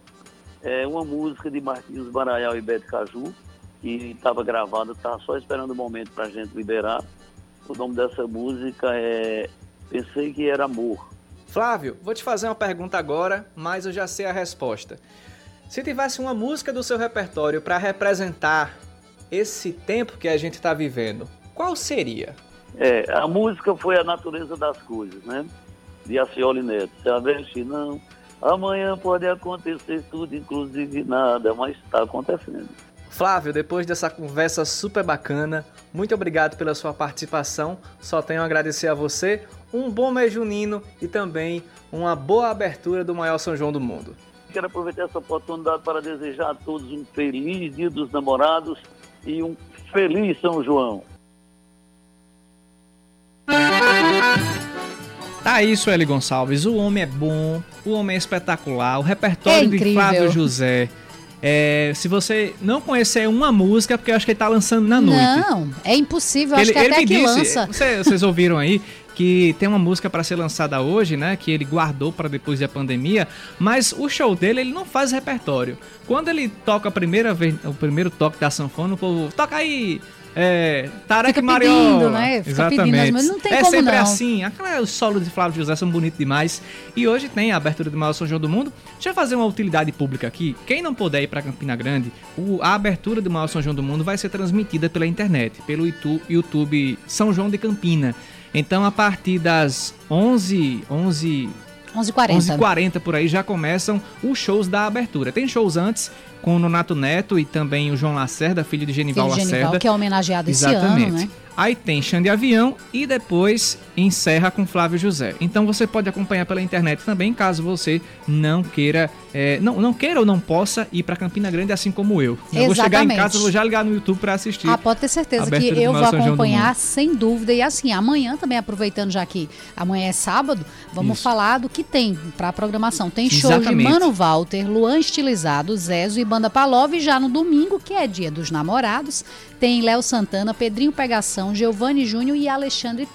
é, uma música de Marquinhos Baraial e Beto Caju, que estava gravada, estava só esperando o momento para a gente liberar. O nome dessa música é Pensei que era Amor. Flávio, vou te fazer uma pergunta agora, mas eu já sei a resposta. Se tivesse uma música do seu repertório para representar esse tempo que a gente está vivendo, qual seria? É, a música foi a natureza das coisas, né? De Acioli Neto. Se aveste não, amanhã pode acontecer tudo, inclusive nada, mas está acontecendo. Flávio, depois dessa conversa super bacana, muito obrigado pela sua participação. Só tenho a agradecer a você, um bom mês junino e também uma boa abertura do maior São João do mundo. Quero aproveitar essa oportunidade para desejar a todos um feliz Dia dos Namorados e um feliz São João. Tá isso, Eli Gonçalves. O homem é bom, o homem é espetacular, o repertório é de Flávio José. É, se você não conhecer uma música, porque eu acho que ele tá lançando na noite. Não, é impossível, ele, acho que ele até que disse, lança. Vocês, vocês ouviram aí que tem uma música para ser lançada hoje, né, que ele guardou para depois da pandemia, mas o show dele ele não faz repertório. Quando ele toca a primeira vez, o primeiro toque da sanfona, o povo toca aí é, Tarek Mariola. Né? Fica Exatamente. Pedindo, não tem é como sempre não. assim. Aquela, os solos de Flávio José são bonitos demais. E hoje tem a abertura do maior São João do mundo. Deixa eu fazer uma utilidade pública aqui. Quem não puder ir para Campina Grande, o, a abertura do maior São João do mundo vai ser transmitida pela internet, pelo YouTube, YouTube São João de Campina. Então, a partir das 11, 11 11h40. 11h40 por aí já começam os shows da abertura. Tem shows antes com o Nonato Neto e também o João Lacerda, filho de Genival filho de Lacerda. Genival, que é homenageado Exatamente. esse ano, né? Aí tem Xande Avião e depois encerra com Flávio José. Então você pode acompanhar pela internet também, caso você não queira, é, não, não queira ou não possa ir para Campina Grande assim como eu. Eu vou chegar em casa, vou já ligar no YouTube para assistir. Ah, pode ter certeza que eu vou acompanhar sem dúvida. E assim, amanhã também, aproveitando já que amanhã é sábado, vamos Isso. falar do que tem para a programação. Tem show Exatamente. de Mano Walter, Luan Estilizado, Zezo e Banda Palov. Já no domingo, que é dia dos namorados, tem Léo Santana, Pedrinho Pegação, Giovanni Júnior e Alexandre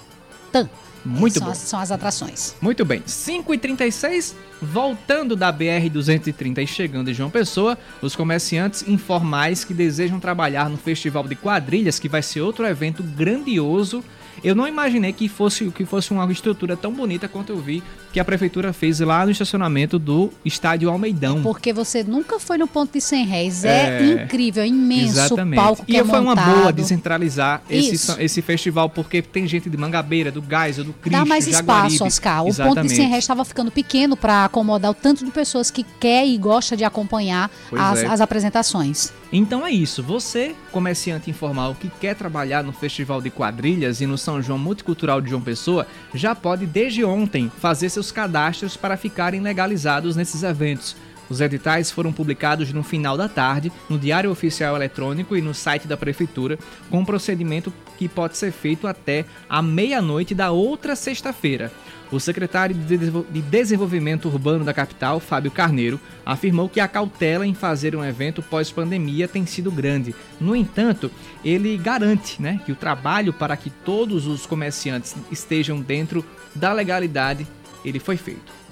Tan. Muito são bom. As, são as atrações. Muito bem. 5h36, voltando da BR-230 e chegando em João Pessoa, os comerciantes informais que desejam trabalhar no Festival de Quadrilhas, que vai ser outro evento grandioso eu não imaginei que fosse, que fosse uma estrutura tão bonita quanto eu vi que a prefeitura fez lá no estacionamento do estádio Almeidão. Porque você nunca foi no ponto de 100 réis. É, é incrível, é imenso exatamente. palco que e é foi montado. uma boa descentralizar esse, esse festival, porque tem gente de Mangabeira, do Gás, do Cristo, Dá mais Jaguaribe. espaço, Oscar. O exatamente. ponto de 100 réis estava ficando pequeno para acomodar o tanto de pessoas que quer e gosta de acompanhar as, é. as apresentações. Então é isso. Você, comerciante informal que quer trabalhar no Festival de Quadrilhas e no São João Multicultural de João Pessoa, já pode desde ontem fazer seus cadastros para ficarem legalizados nesses eventos. Os editais foram publicados no final da tarde no Diário Oficial Eletrônico e no site da Prefeitura, com um procedimento que pode ser feito até a meia-noite da outra sexta-feira. O secretário de Desenvolvimento Urbano da capital, Fábio Carneiro, afirmou que a cautela em fazer um evento pós-pandemia tem sido grande. No entanto, ele garante né, que o trabalho para que todos os comerciantes estejam dentro da legalidade ele foi feito.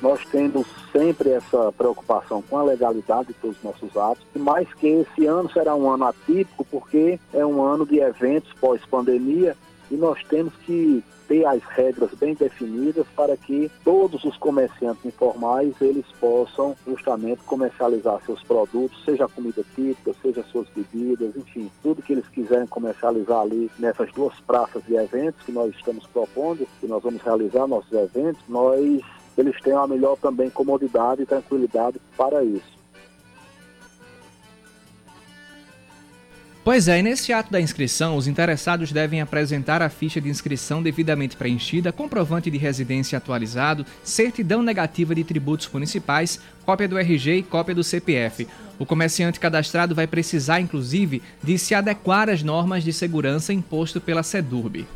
Nós temos sempre essa preocupação com a legalidade de todos os nossos atos, mas que esse ano será um ano atípico porque é um ano de eventos pós-pandemia e nós temos que ter as regras bem definidas para que todos os comerciantes informais eles possam justamente comercializar seus produtos, seja comida típica, seja suas bebidas, enfim, tudo que eles quiserem comercializar ali nessas duas praças de eventos que nós estamos propondo, que nós vamos realizar nossos eventos, nós eles tenham a melhor também comodidade e tranquilidade para isso. Pois é, e nesse ato da inscrição, os interessados devem apresentar a ficha de inscrição devidamente preenchida, comprovante de residência atualizado, certidão negativa de tributos municipais, cópia do RG e cópia do CPF. O comerciante cadastrado vai precisar, inclusive, de se adequar às normas de segurança imposto pela SEDURB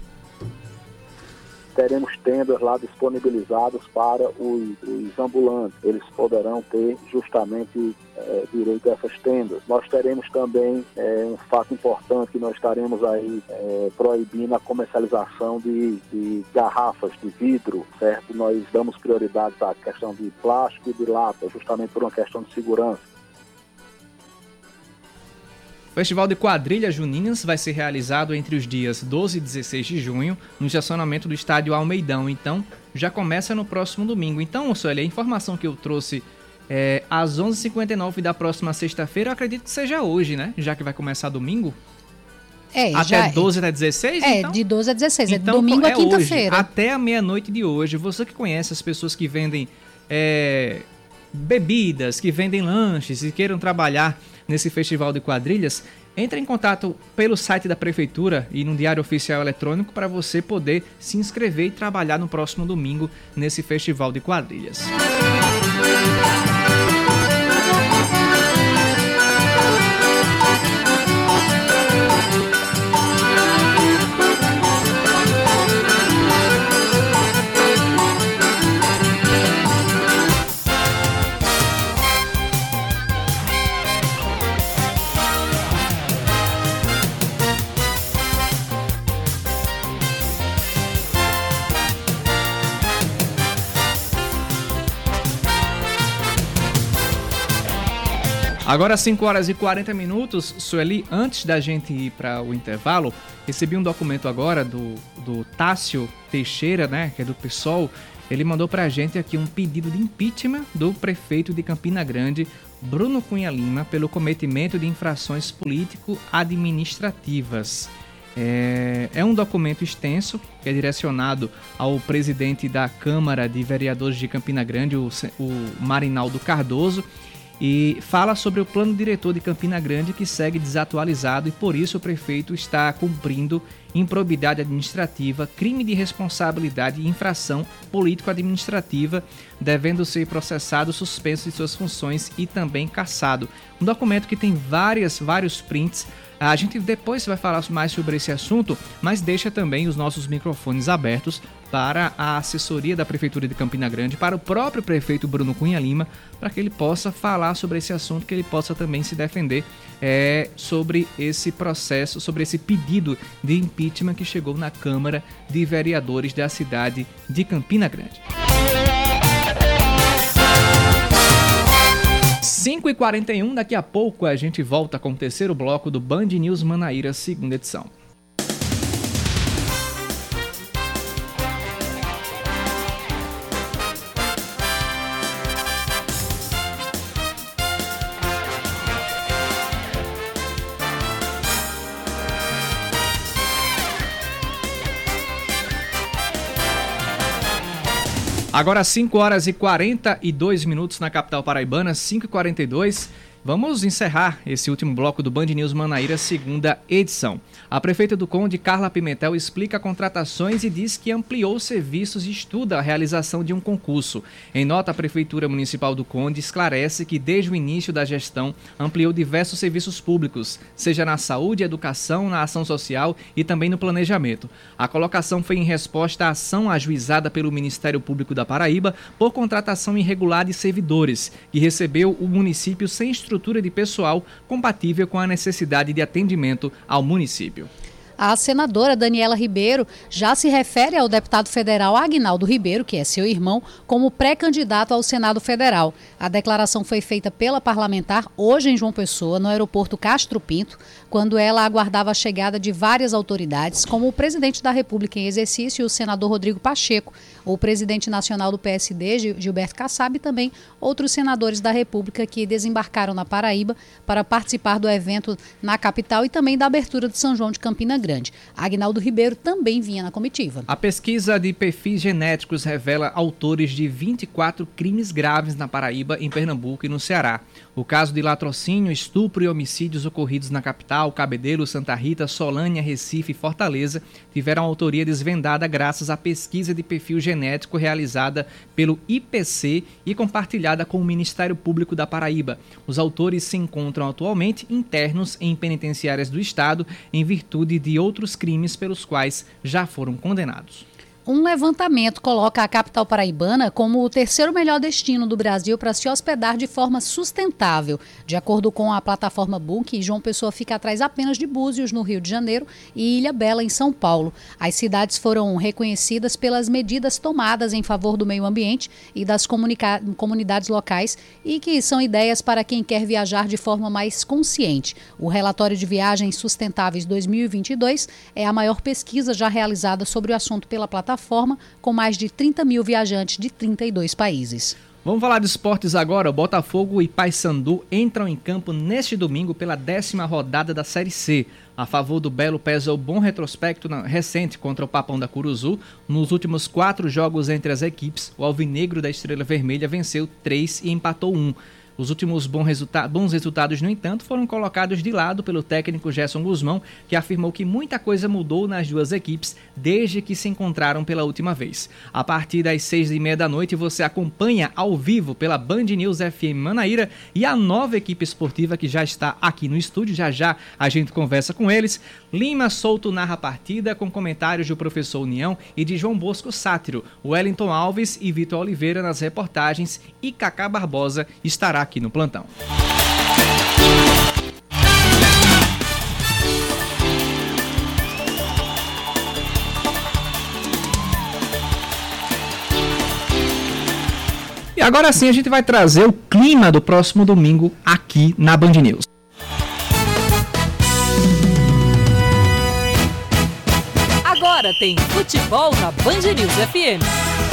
teremos tendas lá disponibilizadas para os, os ambulantes. Eles poderão ter justamente é, direito a essas tendas. Nós teremos também é, um fato importante que nós estaremos aí é, proibindo a comercialização de, de, garrafas de vidro, certo? Nós damos prioridade à questão de plástico e de lata, justamente por uma questão de segurança. O Festival de Quadrilhas Juninas vai ser realizado entre os dias 12 e 16 de junho, no estacionamento do estádio Almeidão. Então, já começa no próximo domingo. Então, Sueli, a informação que eu trouxe é, às 11h59 da próxima sexta-feira, eu acredito que seja hoje, né? Já que vai começar domingo. É, até já, 12 até 16? É, então? de 12 a 16. Então, é domingo é a quinta-feira. Até a meia-noite de hoje. Você que conhece as pessoas que vendem é, bebidas, que vendem lanches e queiram trabalhar nesse festival de quadrilhas, entre em contato pelo site da prefeitura e no diário oficial eletrônico para você poder se inscrever e trabalhar no próximo domingo nesse festival de quadrilhas. Agora 5 horas e 40 minutos, Sueli, antes da gente ir para o intervalo, recebi um documento agora do, do Tássio Teixeira, né, que é do PSOL. Ele mandou para a gente aqui um pedido de impeachment do prefeito de Campina Grande, Bruno Cunha Lima, pelo cometimento de infrações político-administrativas. É, é, um documento extenso que é direcionado ao presidente da Câmara de Vereadores de Campina Grande, o, o Marinaldo Cardoso e fala sobre o plano diretor de Campina Grande que segue desatualizado e por isso o prefeito está cumprindo improbidade administrativa, crime de responsabilidade e infração político-administrativa, devendo ser processado, suspenso de suas funções e também cassado. Um documento que tem várias, vários prints a gente depois vai falar mais sobre esse assunto, mas deixa também os nossos microfones abertos para a assessoria da Prefeitura de Campina Grande, para o próprio prefeito Bruno Cunha Lima, para que ele possa falar sobre esse assunto, que ele possa também se defender é, sobre esse processo, sobre esse pedido de impeachment que chegou na Câmara de Vereadores da cidade de Campina Grande. 5h41, daqui a pouco a gente volta com o terceiro bloco do Band News Manaíra, segunda edição. Agora 5 horas e 42 minutos na capital paraibana, 5 e 42 Vamos encerrar esse último bloco do Band News Manaíra, segunda edição. A prefeita do Conde, Carla Pimentel, explica contratações e diz que ampliou serviços e estuda a realização de um concurso. Em nota, a Prefeitura Municipal do Conde esclarece que desde o início da gestão ampliou diversos serviços públicos, seja na saúde, educação, na ação social e também no planejamento. A colocação foi em resposta à ação ajuizada pelo Ministério Público da Paraíba por contratação irregular de servidores, que recebeu o município sem estrutura de pessoal compatível com a necessidade de atendimento ao município. A senadora Daniela Ribeiro já se refere ao deputado federal Agnaldo Ribeiro, que é seu irmão, como pré-candidato ao Senado Federal. A declaração foi feita pela parlamentar hoje em João Pessoa, no aeroporto Castro Pinto, quando ela aguardava a chegada de várias autoridades, como o presidente da República em exercício, o senador Rodrigo Pacheco, o presidente nacional do PSD, Gilberto Kassab, e também outros senadores da República que desembarcaram na Paraíba para participar do evento na capital e também da abertura de São João de Campina. Grande. Agnaldo Ribeiro também vinha na comitiva. A pesquisa de perfis genéticos revela autores de 24 crimes graves na Paraíba, em Pernambuco e no Ceará. O caso de latrocínio, estupro e homicídios ocorridos na capital, Cabedelo, Santa Rita, Solânia, Recife e Fortaleza tiveram autoria desvendada graças à pesquisa de perfil genético realizada pelo IPC e compartilhada com o Ministério Público da Paraíba. Os autores se encontram atualmente internos em penitenciárias do Estado em virtude de outros crimes pelos quais já foram condenados. Um levantamento coloca a capital paraibana como o terceiro melhor destino do Brasil para se hospedar de forma sustentável. De acordo com a plataforma Book, João Pessoa fica atrás apenas de Búzios, no Rio de Janeiro, e Ilha Bela, em São Paulo. As cidades foram reconhecidas pelas medidas tomadas em favor do meio ambiente e das comunidades locais e que são ideias para quem quer viajar de forma mais consciente. O relatório de viagens sustentáveis 2022 é a maior pesquisa já realizada sobre o assunto pela plataforma plataforma, com mais de 30 mil viajantes de 32 países. Vamos falar de esportes agora. O Botafogo e Paysandu entram em campo neste domingo pela décima rodada da Série C. A favor do Belo pesa o bom retrospecto recente contra o Papão da Curuzu. Nos últimos quatro jogos entre as equipes, o Alvinegro da Estrela Vermelha venceu três e empatou um. Os últimos bons, resulta bons resultados, no entanto, foram colocados de lado pelo técnico Gerson Guzmão, que afirmou que muita coisa mudou nas duas equipes desde que se encontraram pela última vez. A partir das seis e meia da noite, você acompanha ao vivo pela Band News FM Manaíra e a nova equipe esportiva que já está aqui no estúdio. Já já a gente conversa com eles. Lima Souto narra a partida com comentários do professor União e de João Bosco Sátiro, Wellington Alves e Vitor Oliveira nas reportagens e Cacá Barbosa estará aqui no plantão. E agora sim a gente vai trazer o clima do próximo domingo aqui na Band News. Agora tem futebol na Band News FM.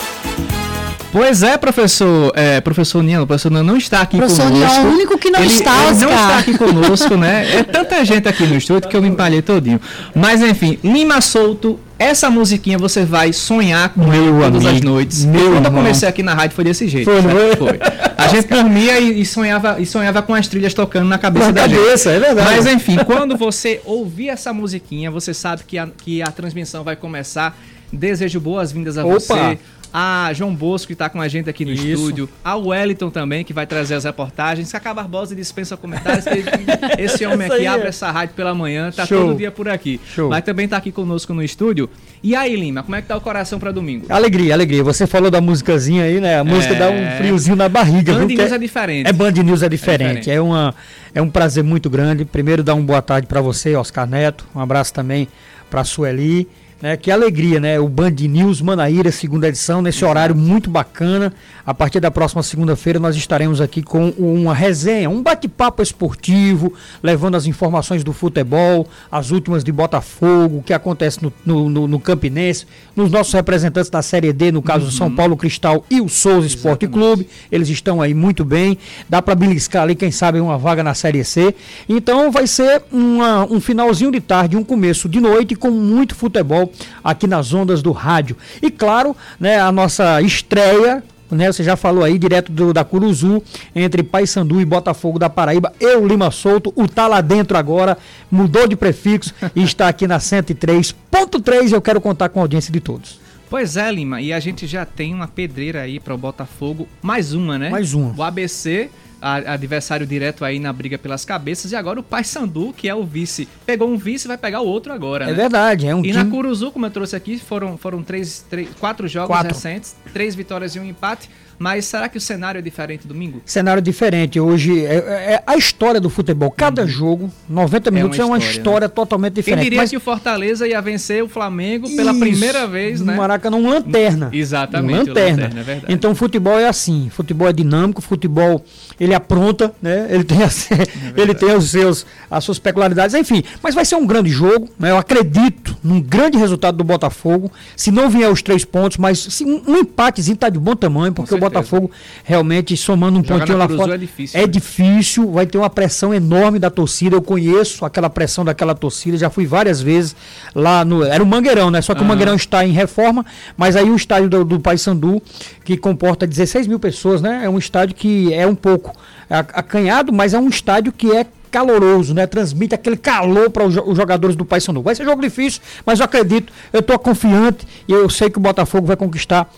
Pois é, professor, é, professor Niano, o professor Niano não está aqui professor conosco. Professor Niano é o único que não ele, está, ele não está aqui conosco, né? É tanta gente aqui no estúdio que eu me empalhei todinho. Mas enfim, Lima Solto, essa musiquinha você vai sonhar com meu todas amigo, as noites. Meu Quando eu comecei aqui na rádio foi desse jeito. Foi, né? foi. A gente dormia e, e, sonhava, e sonhava com as trilhas tocando na cabeça na da cabeça, gente. é verdade. Mas enfim, quando você ouvir essa musiquinha, você sabe que a, que a transmissão vai começar. Desejo boas-vindas a Opa. você a João Bosco, que está com a gente aqui no Isso. estúdio, a Wellington também, que vai trazer as reportagens, Cacá Barbosa dispensa comentários, esse homem aqui abre essa rádio pela manhã, tá Show. todo dia por aqui. Show. Mas também está aqui conosco no estúdio. E aí, Lima, como é que tá o coração para domingo? Alegria, alegria. Você falou da musicazinha aí, né? A música é... dá um friozinho na barriga. Band News é, é diferente. É Band News é diferente. É, diferente. é, uma, é um prazer muito grande. Primeiro, dar uma boa tarde para você, Oscar Neto. Um abraço também para a Sueli. Né, que alegria, né? O Band News Manaíra, segunda edição, nesse horário muito bacana. A partir da próxima segunda-feira nós estaremos aqui com uma resenha, um bate-papo esportivo, levando as informações do futebol, as últimas de Botafogo, o que acontece no, no, no, no Campinense, nos nossos representantes da Série D, no caso uhum. São Paulo Cristal e o Souza Esporte Clube. Eles estão aí muito bem. Dá para beliscar ali, quem sabe, uma vaga na Série C. Então vai ser uma, um finalzinho de tarde, um começo de noite com muito futebol aqui nas ondas do rádio. E claro, né, a nossa estreia né, você já falou aí, direto do, da Curuzu, entre Paysandu e Botafogo da Paraíba. Eu, Lima Solto, o Tá Lá Dentro agora, mudou de prefixo e está aqui na 103.3. Eu quero contar com a audiência de todos. Pois é, Lima, e a gente já tem uma pedreira aí para o Botafogo, mais uma, né? Mais uma. O ABC adversário direto aí na briga pelas cabeças. E agora o Paysandu, que é o vice, pegou um vice e vai pegar o outro agora. É né? verdade, é um E time... na Curuzu, como eu trouxe aqui, foram, foram três, três, quatro jogos quatro. recentes, três vitórias e um empate. Mas será que o cenário é diferente domingo? Cenário diferente. Hoje é, é, é a história do futebol. Cada uhum. jogo, 90 minutos, é uma história, é uma história né? totalmente diferente. Quem diria mas... que o Fortaleza ia vencer o Flamengo pela Isso, primeira vez, né? No Maracanã, um lanterna. Exatamente. Um lanterna. lanterna é então, futebol é assim. Futebol é dinâmico, futebol ele apronta, né? Ele tem, a, é ele tem os seus, as suas peculiaridades, enfim. Mas vai ser um grande jogo, né? Eu acredito num grande resultado do Botafogo. Se não vier os três pontos, mas se um, um empatezinho está de bom tamanho, porque o Botafogo realmente somando um Jogar pontinho lá fora é difícil, é né? difícil, vai ter uma pressão enorme da torcida. Eu conheço aquela pressão daquela torcida, já fui várias vezes lá no. Era o Mangueirão, né? Só que uhum. o Mangueirão está em reforma, mas aí o estádio do, do Paysandu, que comporta 16 mil pessoas, né? É um estádio que é um pouco acanhado, mas é um estádio que é caloroso, né? Transmite aquele calor para os jogadores do Paysandu. Vai ser jogo difícil, mas eu acredito, eu estou confiante e eu sei que o Botafogo vai conquistar.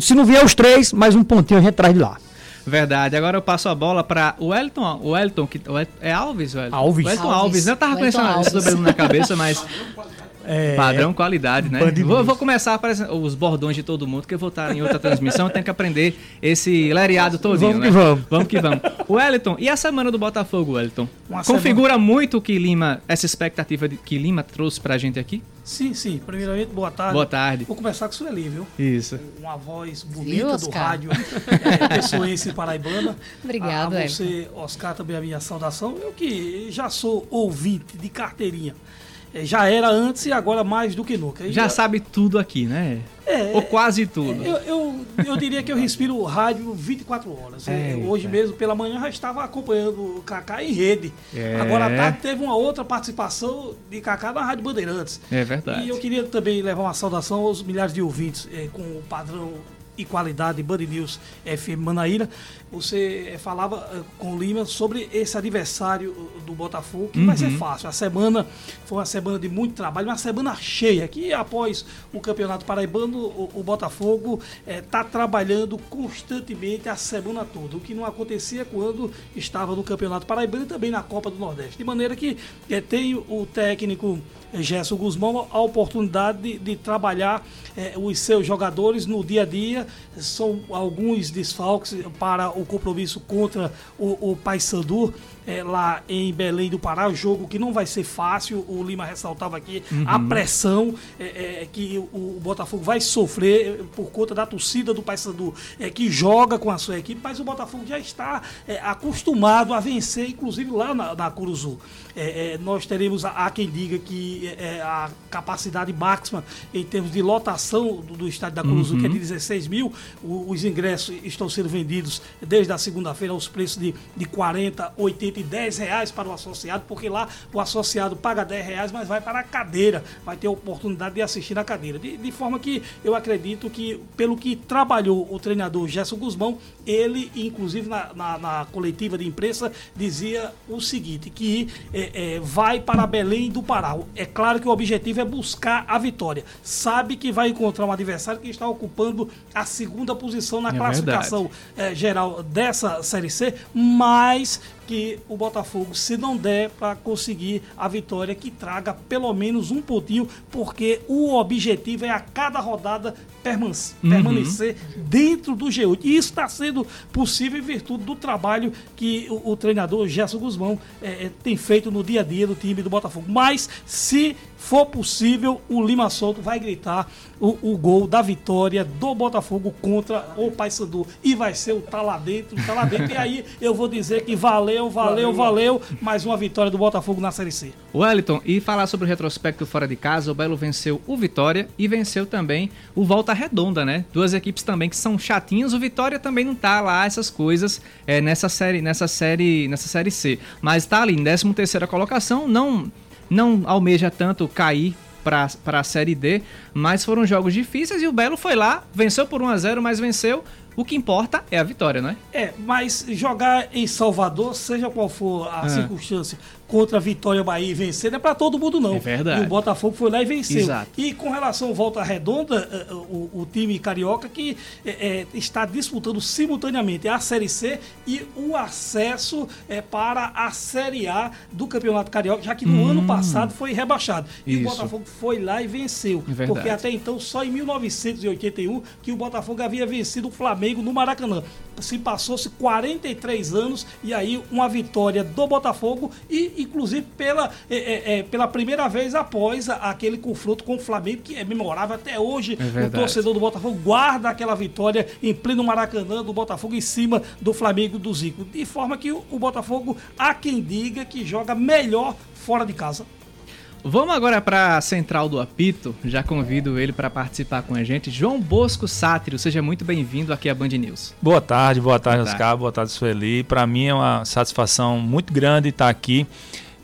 Se não vier os três, mais um pontinho a gente traz de lá. Verdade. Agora eu passo a bola para o Wellington. O Wellington, que, é Alves, Wellington? Alves. Wellington Alves. Alves. Eu tava pensando isso na cabeça, mas é, Padrão qualidade, né? Vou, vou, começar aparecendo os bordões de todo mundo, que eu vou estar em outra transmissão, tenho que aprender esse lereado todinho, vamos né? Que vamos. vamos que vamos. Wellington, e a semana do Botafogo, Wellington? Uma Configura semana... muito o que Lima, essa expectativa de, que Lima trouxe pra gente aqui? Sim, sim. Primeiramente, boa tarde. Boa tarde. Vou começar com o Sueli, viu? Isso. Uma voz bonita do rádio é, pessoense paraibana. Obrigado, a, a você, Oscar, também a minha saudação. Eu que já sou ouvinte de carteirinha já era antes e agora mais do que nunca. já, sabe tudo aqui, né? É, Ou quase tudo. Eu, eu, eu, diria que eu respiro rádio 24 horas. É, hoje mesmo, pela manhã, já estava acompanhando o Kaká em rede. É. Agora à tarde teve uma outra participação de Kaká na Rádio Bandeirantes. É verdade. E eu queria também levar uma saudação aos milhares de ouvintes é, com o padrão e qualidade Band News FM Manaíra. Você eh, falava eh, com o Lima sobre esse adversário do Botafogo, que uhum. vai ser uhum. fácil. A semana foi uma semana de muito trabalho, uma semana cheia, que após o Campeonato Paraibano, o, o Botafogo está eh, trabalhando constantemente a semana toda, o que não acontecia quando estava no Campeonato Paraibano e também na Copa do Nordeste. De maneira que tem o técnico Gerson Guzmão a oportunidade de, de trabalhar os seus jogadores no dia a dia. São alguns desfalques para o compromisso contra o, o Paysandu é, lá em Belém do Pará, jogo que não vai ser fácil, o Lima ressaltava aqui uhum. a pressão é, é, que o, o, Botafogo vai sofrer por conta da torcida do Paysandu, é, que joga com a sua equipe, mas o Botafogo já está é, acostumado a vencer, inclusive lá na, na Curuzu. É, é, nós teremos, há quem diga que a capacidade máxima em termos de lotação do, do estádio da Curuzu, uhum. que é de 16 mil, o, os ingressos estão sendo vendidos desde a segunda-feira aos preços de, de 40, 80 de 10 reais para o associado, porque lá o associado paga 10 reais, mas vai para a cadeira, vai ter a oportunidade de assistir na cadeira. De, de forma que eu acredito que, pelo que trabalhou o treinador Gerson Guzmão, ele, inclusive na, na, na coletiva de imprensa, dizia o seguinte: que é, é, vai para Belém do Pará. É claro que o objetivo é buscar a vitória. Sabe que vai encontrar um adversário que está ocupando a segunda posição na é classificação é, geral dessa Série C, mas que o Botafogo, se não der para conseguir a vitória, que traga pelo menos um pontinho, porque o objetivo é a cada rodada uhum. permanecer dentro do G8. E isso está sendo possível em virtude do trabalho que o, o treinador Gerson Guzmão é, tem feito no dia a dia do time do Botafogo. Mas se for possível, o Lima Solto vai gritar o, o gol da vitória do Botafogo contra o Paysandu. E vai ser o tá lá dentro, tá lá dentro. e aí eu vou dizer que valeu, valeu, valeu, mais uma vitória do Botafogo na Série C. Wellington, e falar sobre o retrospecto fora de casa, o Belo venceu o Vitória e venceu também o Volta Redonda, né? Duas equipes também que são chatinhas. O Vitória também não tá lá essas coisas é, nessa série, nessa série, nessa série C, mas tá ali em 13 terceira colocação, não não almeja tanto cair para a Série D, mas foram jogos difíceis e o Belo foi lá, venceu por 1 a 0 mas venceu. O que importa é a vitória, não é? É, mas jogar em Salvador, seja qual for a é. circunstância, contra a Vitória Bahia e vencer não é para todo mundo, não. É verdade. E o Botafogo foi lá e venceu. Exato. E com relação à volta redonda, eh, eh, o, o time carioca que é, está disputando simultaneamente a Série C e o acesso é, para a Série A do Campeonato Carioca, já que no hum. ano passado foi rebaixado. E Isso. o Botafogo foi lá e venceu. É porque até então, só em 1981 que o Botafogo havia vencido o Flamengo no Maracanã. Se passou-se 43 anos e aí uma vitória do Botafogo e inclusive pela, é, é, é, pela primeira vez após aquele confronto com o Flamengo que é memorável até hoje. É o torcedor do Botafogo guarda aquela vitória em pleno Maracanã do Botafogo em cima do Flamengo do Zico. De forma que o, o Botafogo há quem diga que joga melhor fora de casa. Vamos agora para a Central do Apito. Já convido ele para participar com a gente. João Bosco Sátiro, seja muito bem-vindo aqui à Band News. Boa tarde, boa tarde, boa Oscar, boa tarde, Sueli. Para mim é uma satisfação muito grande estar aqui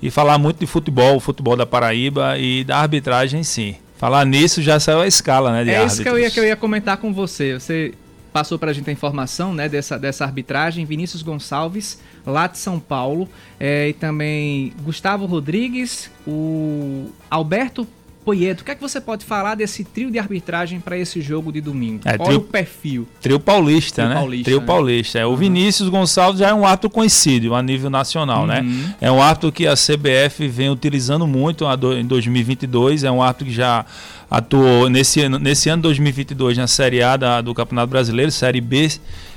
e falar muito de futebol, o futebol da Paraíba e da arbitragem em si. Falar nisso já saiu a escala, né, de É árbitros. isso que eu, ia, que eu ia comentar com você. Você passou para a gente a informação né, dessa, dessa arbitragem. Vinícius Gonçalves lá de São Paulo. É, e também Gustavo Rodrigues, o Alberto Poieto, o que é que você pode falar desse trio de arbitragem para esse jogo de domingo? É, Qual trio, é o perfil? Trio paulista, trio né? Paulista, trio né? paulista. É, o Vinícius Gonçalves já é um ato conhecido a nível nacional, né? Uhum. É um ato que a CBF vem utilizando muito em 2022. É um ato que já atuou nesse ano, nesse ano 2022 na Série A da, do Campeonato Brasileiro, Série B.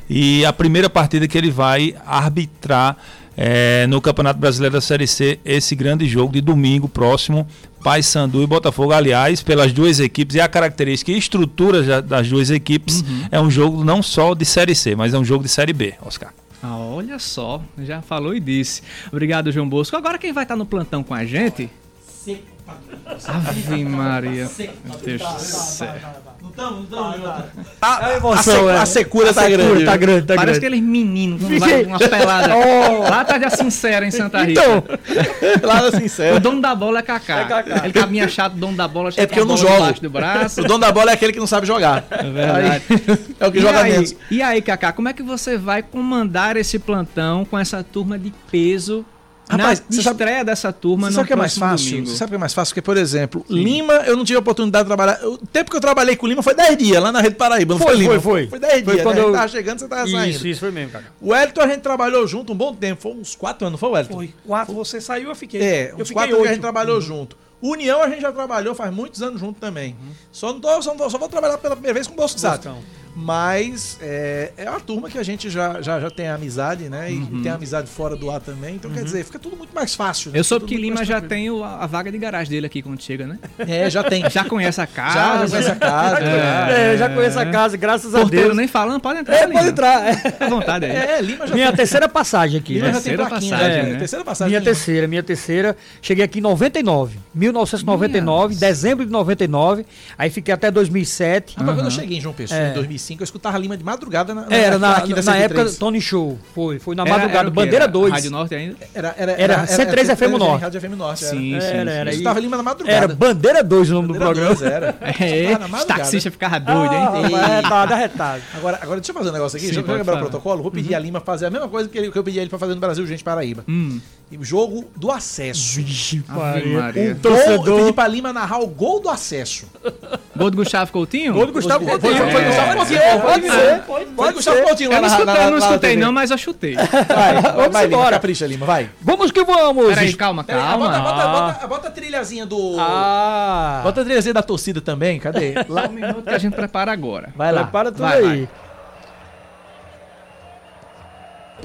E a primeira partida que ele vai arbitrar é, no Campeonato Brasileiro da Série C, esse grande jogo de domingo próximo, Paysandu e Botafogo. Aliás, pelas duas equipes e a característica e estrutura das duas equipes, uhum. é um jogo não só de Série C, mas é um jogo de Série B, Oscar. Ah, olha só, já falou e disse. Obrigado, João Bosco. Agora quem vai estar no plantão com a gente? Ave Maria. Meu Deus do céu. Não estamos, não estamos. A, a, emoção, a, é. a secura tá grande. Tá grande, tá Parece grande. aqueles meninos com Fiquei- umas peladas. Oh. Lá tá de sincera em Santa Rita. Então, Lá na sincera. O dono da bola é Kaká. É Kaká. Ele caminha chato, o dono da bola, É porque eu não jogo. do braço. O dono da bola é aquele que não sabe jogar. É verdade. É o que e joga aí, menos. E aí, Kaká, como é que você vai comandar esse plantão com essa turma de peso Rapaz, na você sabe- estreia dessa turma Você no sabe o que é mais fácil? domingo? Você sabe o que é mais fácil? Porque, por exemplo, Lima, eu não tive a oportunidade de trabalhar. O tempo que eu trabalhei com Lima foi 10 dias lá na Rede Paraíba. Não foi, Foi, Lima. foi, foi. Foi 10 Foi dias. quando né? Eu- tava chegando, você tava saindo. Isso, isso foi mesmo, cara. O Wellington a gente trabalhou junto um bom tempo. Foi uns 4 anos, foi o Wellington? Foi quatro, você saiu, eu fiquei. É, eu uns fiquei 4 anos que a gente trabalhou junto. União a gente já trabalhou faz muitos anos junto também. Só, não tô, só, não tô- só vou trabalhar pela primeira vez com o. Boscão. Mas é, é uma turma que a gente já, já, já tem amizade, né? E uhum. tem amizade fora do ar também. Então, uhum. quer dizer, fica tudo muito mais fácil. Né? Eu soube que Lima já tem a vaga de garagem dele aqui quando chega, né? É, já tem. Já conhece a casa. Já, já conhece a casa. é, é, já conhece a é. casa, graças Porteiro a Deus. Porteiro nem falando, pode entrar. É, pode entrar. É. À vontade aí. É, Lima já Minha tem... terceira passagem aqui. minha né? já tem né? né? Terceira passagem. Minha terceira, minha terceira. Cheguei aqui em 99. 1999, minha. dezembro de 99. Aí fiquei até 2007. Ah, uhum. eu cheguei em João Pessoa, é. em 2007. 95. Eu escutava Lima de madrugada na, na é, Era, na, na, na época do Tony Show. Foi, foi na era, madrugada. Era Bandeira 2. Rádio Norte ainda? Era, era, era, era C3 FM Norte. Rádio FM Norte. Sim, sim. Eu escutava Lima na madrugada. Era Bandeira 2 o nome do programa. era. É, os taxistas ficavam doidos, hein? Ah, arretado, arretado. É agora, agora deixa eu fazer um negócio aqui. Deixa eu quebrar o protocolo. Vou pedir uhum. a Lima fazer a mesma coisa que eu pedi a ele pra fazer no Brasil, gente, Paraíba. Hum. O jogo do acesso. Vixe, Maria. Um gol, eu torcedor. pedi pra Lima narrar o gol do acesso. Gol do Gustavo Coutinho? Gol do Gustavo Foi- Coutinho. foi- foi É. Gustavo Pode Coutinho, ser, pode pode ser. Pode Gustavo ser. Coutinho Eu não escutei, na- não na- escutei não, mas eu chutei. Vai, Vamos vai, Lima, embora. capricha, Lima, vai. Vamos que vamos. Peraí, calma, Peraí, calma. Bota, bota, bota, bota a trilhazinha do... Ah. Bota a trilhazinha da torcida também, cadê? Lá um minuto que a gente prepara agora. Vai lá. Prepara tudo Vai, aí.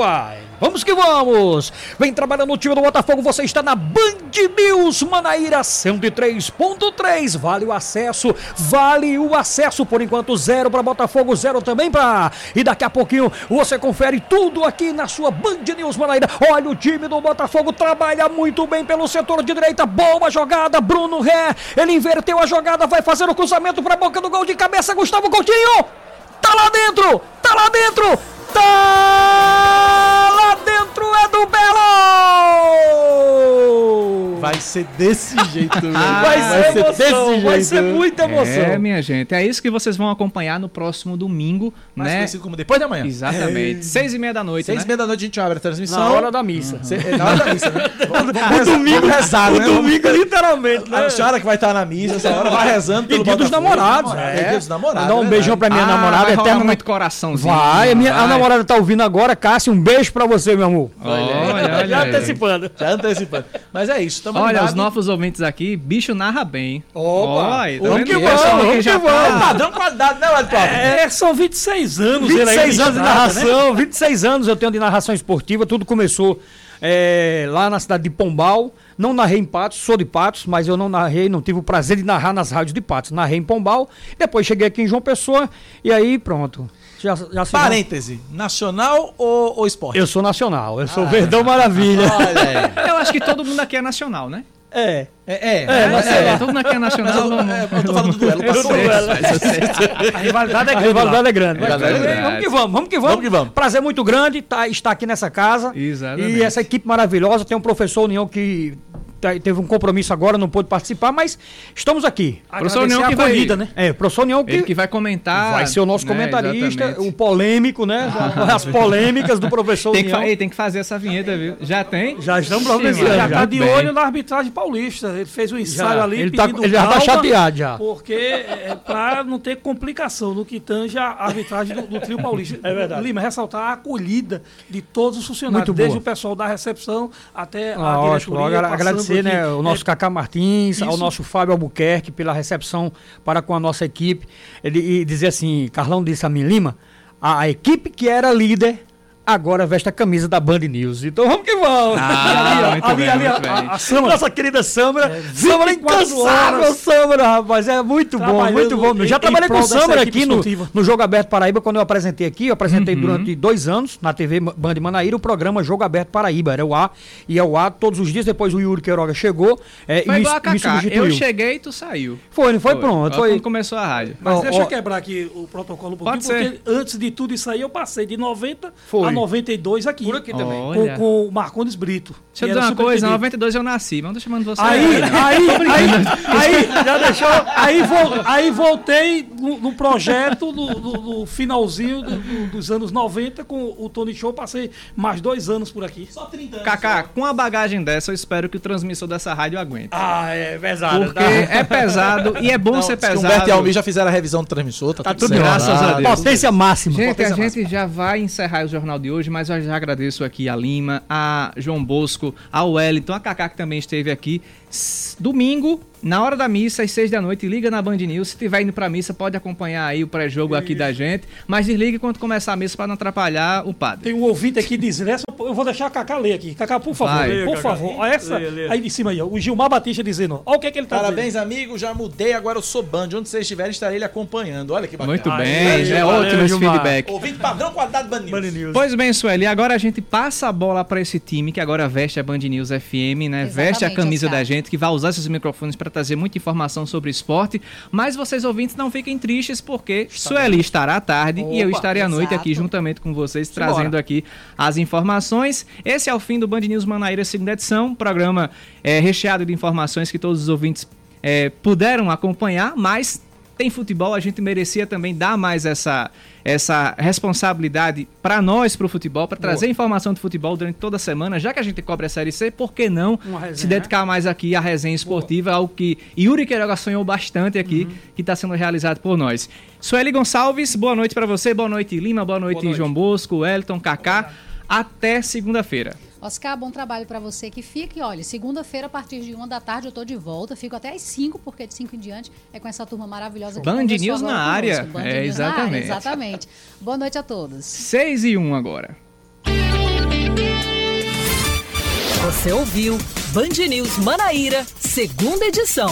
Pai, vamos que vamos! Vem trabalhando no time do Botafogo, você está na Band News Manaíra 103.3. Vale o acesso, vale o acesso. Por enquanto, zero para Botafogo, zero também para. E daqui a pouquinho você confere tudo aqui na sua Band News Manaíra. Olha, o time do Botafogo trabalha muito bem pelo setor de direita. Boa jogada, Bruno Ré. Ele inverteu a jogada, vai fazer o cruzamento para a boca do gol de cabeça. Gustavo Coutinho! Tá lá dentro! Tá lá dentro! Tá lá dentro! É do Belo! Vai ser desse jeito, velho. vai, ser emoção, vai ser muita emoção. É, minha gente, é isso que vocês vão acompanhar no próximo domingo, Mais né? conhecido como depois da manhã. Exatamente. Seis e meia da noite, Seis e né? meia da noite a gente abre a transmissão. Na hora da missa. Cê- é, na hora da missa, né? O domingo, rezar, o né? domingo literalmente, né? A senhora que vai estar na missa, essa hora vai rezando E pelo dia dos namorados. É, dia dos namorados. Mandar um é beijão pra minha Ah, namorada vai muito coraçãozinho. Vai, a, minha, a vai. namorada tá ouvindo agora. Cássia, um beijo pra você, meu amor. Olha, olha Já aí. antecipando. Já antecipando. Mas é isso, estamos Olha, Olha, os novos ouvintes aqui, bicho narra bem. Opa! Olha, tá que vamos aqui que já vamos. tá- Padrão qualidade, né, Wellington? É, são 26 anos ele aí 26 anos de listrado, narração, né? 26 anos eu tenho de narração esportiva, tudo começou é, lá na cidade de Pombal. Não narrei em Patos, sou de Patos, mas eu não narrei, não tive o prazer de narrar nas rádios de Patos. Narrei em Pombal, depois cheguei aqui em João Pessoa e aí pronto. Já, já se Parêntese, nacional ou, ou esporte? Eu sou nacional, eu sou Ah. Verdão Maravilha. Olha aí. Eu acho que todo mundo aqui é nacional, né? É. É, é. É, nacional. todo mundo aqui é nacional. Mas eu- vamos- é, eu tô falando do duelo, Eu passou. sei, mas. A rivalidade é A grande. rivalidade lá. é grande. A rivalidade é grande. Vamos que vamos, vamos que vamos. Vamos que vamos. Prazer muito grande tá, estar aqui nessa casa. Exatamente. E essa equipe maravilhosa. Tem um professor União que teve um compromisso agora, não pôde participar, mas estamos aqui. Professor Agradecer União a que vai- né? É, professor União que, Ele que vai comentar. vai ser o nosso né, comentarista, exatamente. o polêmico, né? As polêmicas do professor Tem que, União. Ei, tem que fazer essa vinheta, viu? Já tem? Já estamos providenciando, Já já. tá de bem. olho na arbitragem paulista. Ele fez um ensaio Já. ali Ele tá- ele já tá calma, chateado já. Porque é pra não ter complicação no que tange a arbitragem do, do trio paulista. É verdade. Lima, ressaltar a acolhida de todos os funcionários, desde ótimo. o pessoal da recepção até Ah, a ótimo. diretoria. Passando agradecer né, o nosso É, Cacá Martins, ao Isso. nosso Fábio Albuquerque pela recepção para com a nossa equipe. Ele, e dizer assim, Carlão disse a mim, Lima, a, a equipe que era líder agora veste a camisa da Band News. Então vamos que vamos. Ah, muito bem, muito a- a, a nossa querida Samra. É, Samra 24 incansável, horas Samra, rapaz. É muito bom, muito bom. em- Já em trabalhei com equipe aqui no, no Jogo Aberto Paraíba, quando eu apresentei aqui. Eu apresentei Uhum. durante dois anos na TV Band Manaíra o programa Jogo Aberto Paraíba. Era o A e é o A todos os dias. Depois o Yuri Queiroga chegou é, Foi e me, igual a me Cacá. substituiu. Eu cheguei e tu saiu. Foi, não foi? Pronto. Ó, Foi. Quando começou a rádio. Mas Ó, deixa ó. eu quebrar aqui o protocolo um Pode pouquinho, porque antes de tudo isso aí eu passei de 90 Foi. a 92 aqui. Por aqui também. Olha. Com, com o Marcondes Brito. Deixa eu dizer uma coisa, em superintendente. 92 eu nasci, mas não tô chamando você. Aí, aí, aí, aí, já deixou. Aí, aí voltei no, no projeto no, no- no finalzinho do- do- dos anos 90 com o Tony Show. Passei mais dois anos por aqui. Só 30 anos. Kaká, com a bagagem dessa, eu espero que o transmissor dessa rádio aguente. Ah, é pesado. Porque é pesado e é bom Não, ser pesado. Humberto e Almir já fizeram a revisão do transmissor, tá, Tá tudo tudo certo. graças a Deus. Potência máxima. Gente, a Potência gente já vai encerrar o jornal de hoje, mas eu já agradeço aqui a Lima, a João Bosco, a Wellington, a Kaká que também esteve aqui. Domingo, na hora da missa, às seis da noite, liga na Band News. Se tiver indo pra missa, pode acompanhar aí o pré-jogo aqui da gente. Mas desligue quando começar a missa para não atrapalhar o padre. Tem um ouvinte aqui dizendo, essa, eu vou deixar a Cacá ler aqui. Cacá, por favor, Vai. por Cacá. favor. Olha essa, Lê, lê. aí de cima aí, ó, o Gilmar Batista dizendo, olha o que, é que ele tá Parabéns, amigo. Já mudei, agora eu sou Band. Onde vocês estiverem, estarei lhe acompanhando. Olha que bacana. Muito bem, aí, é valeu, ótimo esse Gilmar. feedback. Ouvinte padrão qualidade Band News. Band News. Pois bem, Sueli, agora a gente passa a bola para esse time que agora veste a Band News FM, né? veste a Exatamente, camisa da gente, que vai usar esses microfones para trazer muita informação sobre esporte. Mas vocês ouvintes não fiquem tristes, porque Sueli estará à tarde e eu Opa, estarei à noite aqui juntamente com vocês, Simbora. trazendo aqui as informações. Esse é o fim do Band News Manaíra, segunda edição. Programa é, recheado de informações que todos os ouvintes é, puderam acompanhar, mas tem futebol, a gente merecia também dar mais essa, essa responsabilidade para nós, para o futebol, para trazer informação de futebol durante toda a semana, já que a gente cobre a Série C, por que não se dedicar mais aqui à resenha esportiva, algo que Yuri Queiroga sonhou bastante aqui, Uhum. que está sendo realizado por nós. Sueli Gonçalves, boa noite para você, boa noite Lima, boa noite, noite. João Bosco, Elton, Kaká, até segunda-feira. Oscar, bom trabalho para você que fica. E olha, segunda-feira, a partir de uma da tarde, eu tô de volta. Fico até às 5, porque de 5 em diante é com essa turma maravilhosa que Band conversou News na área. Band É, News na área, exatamente. exatamente. Boa noite a todos. 6 e 1 agora. Você ouviu Band News Manaíra, segunda edição.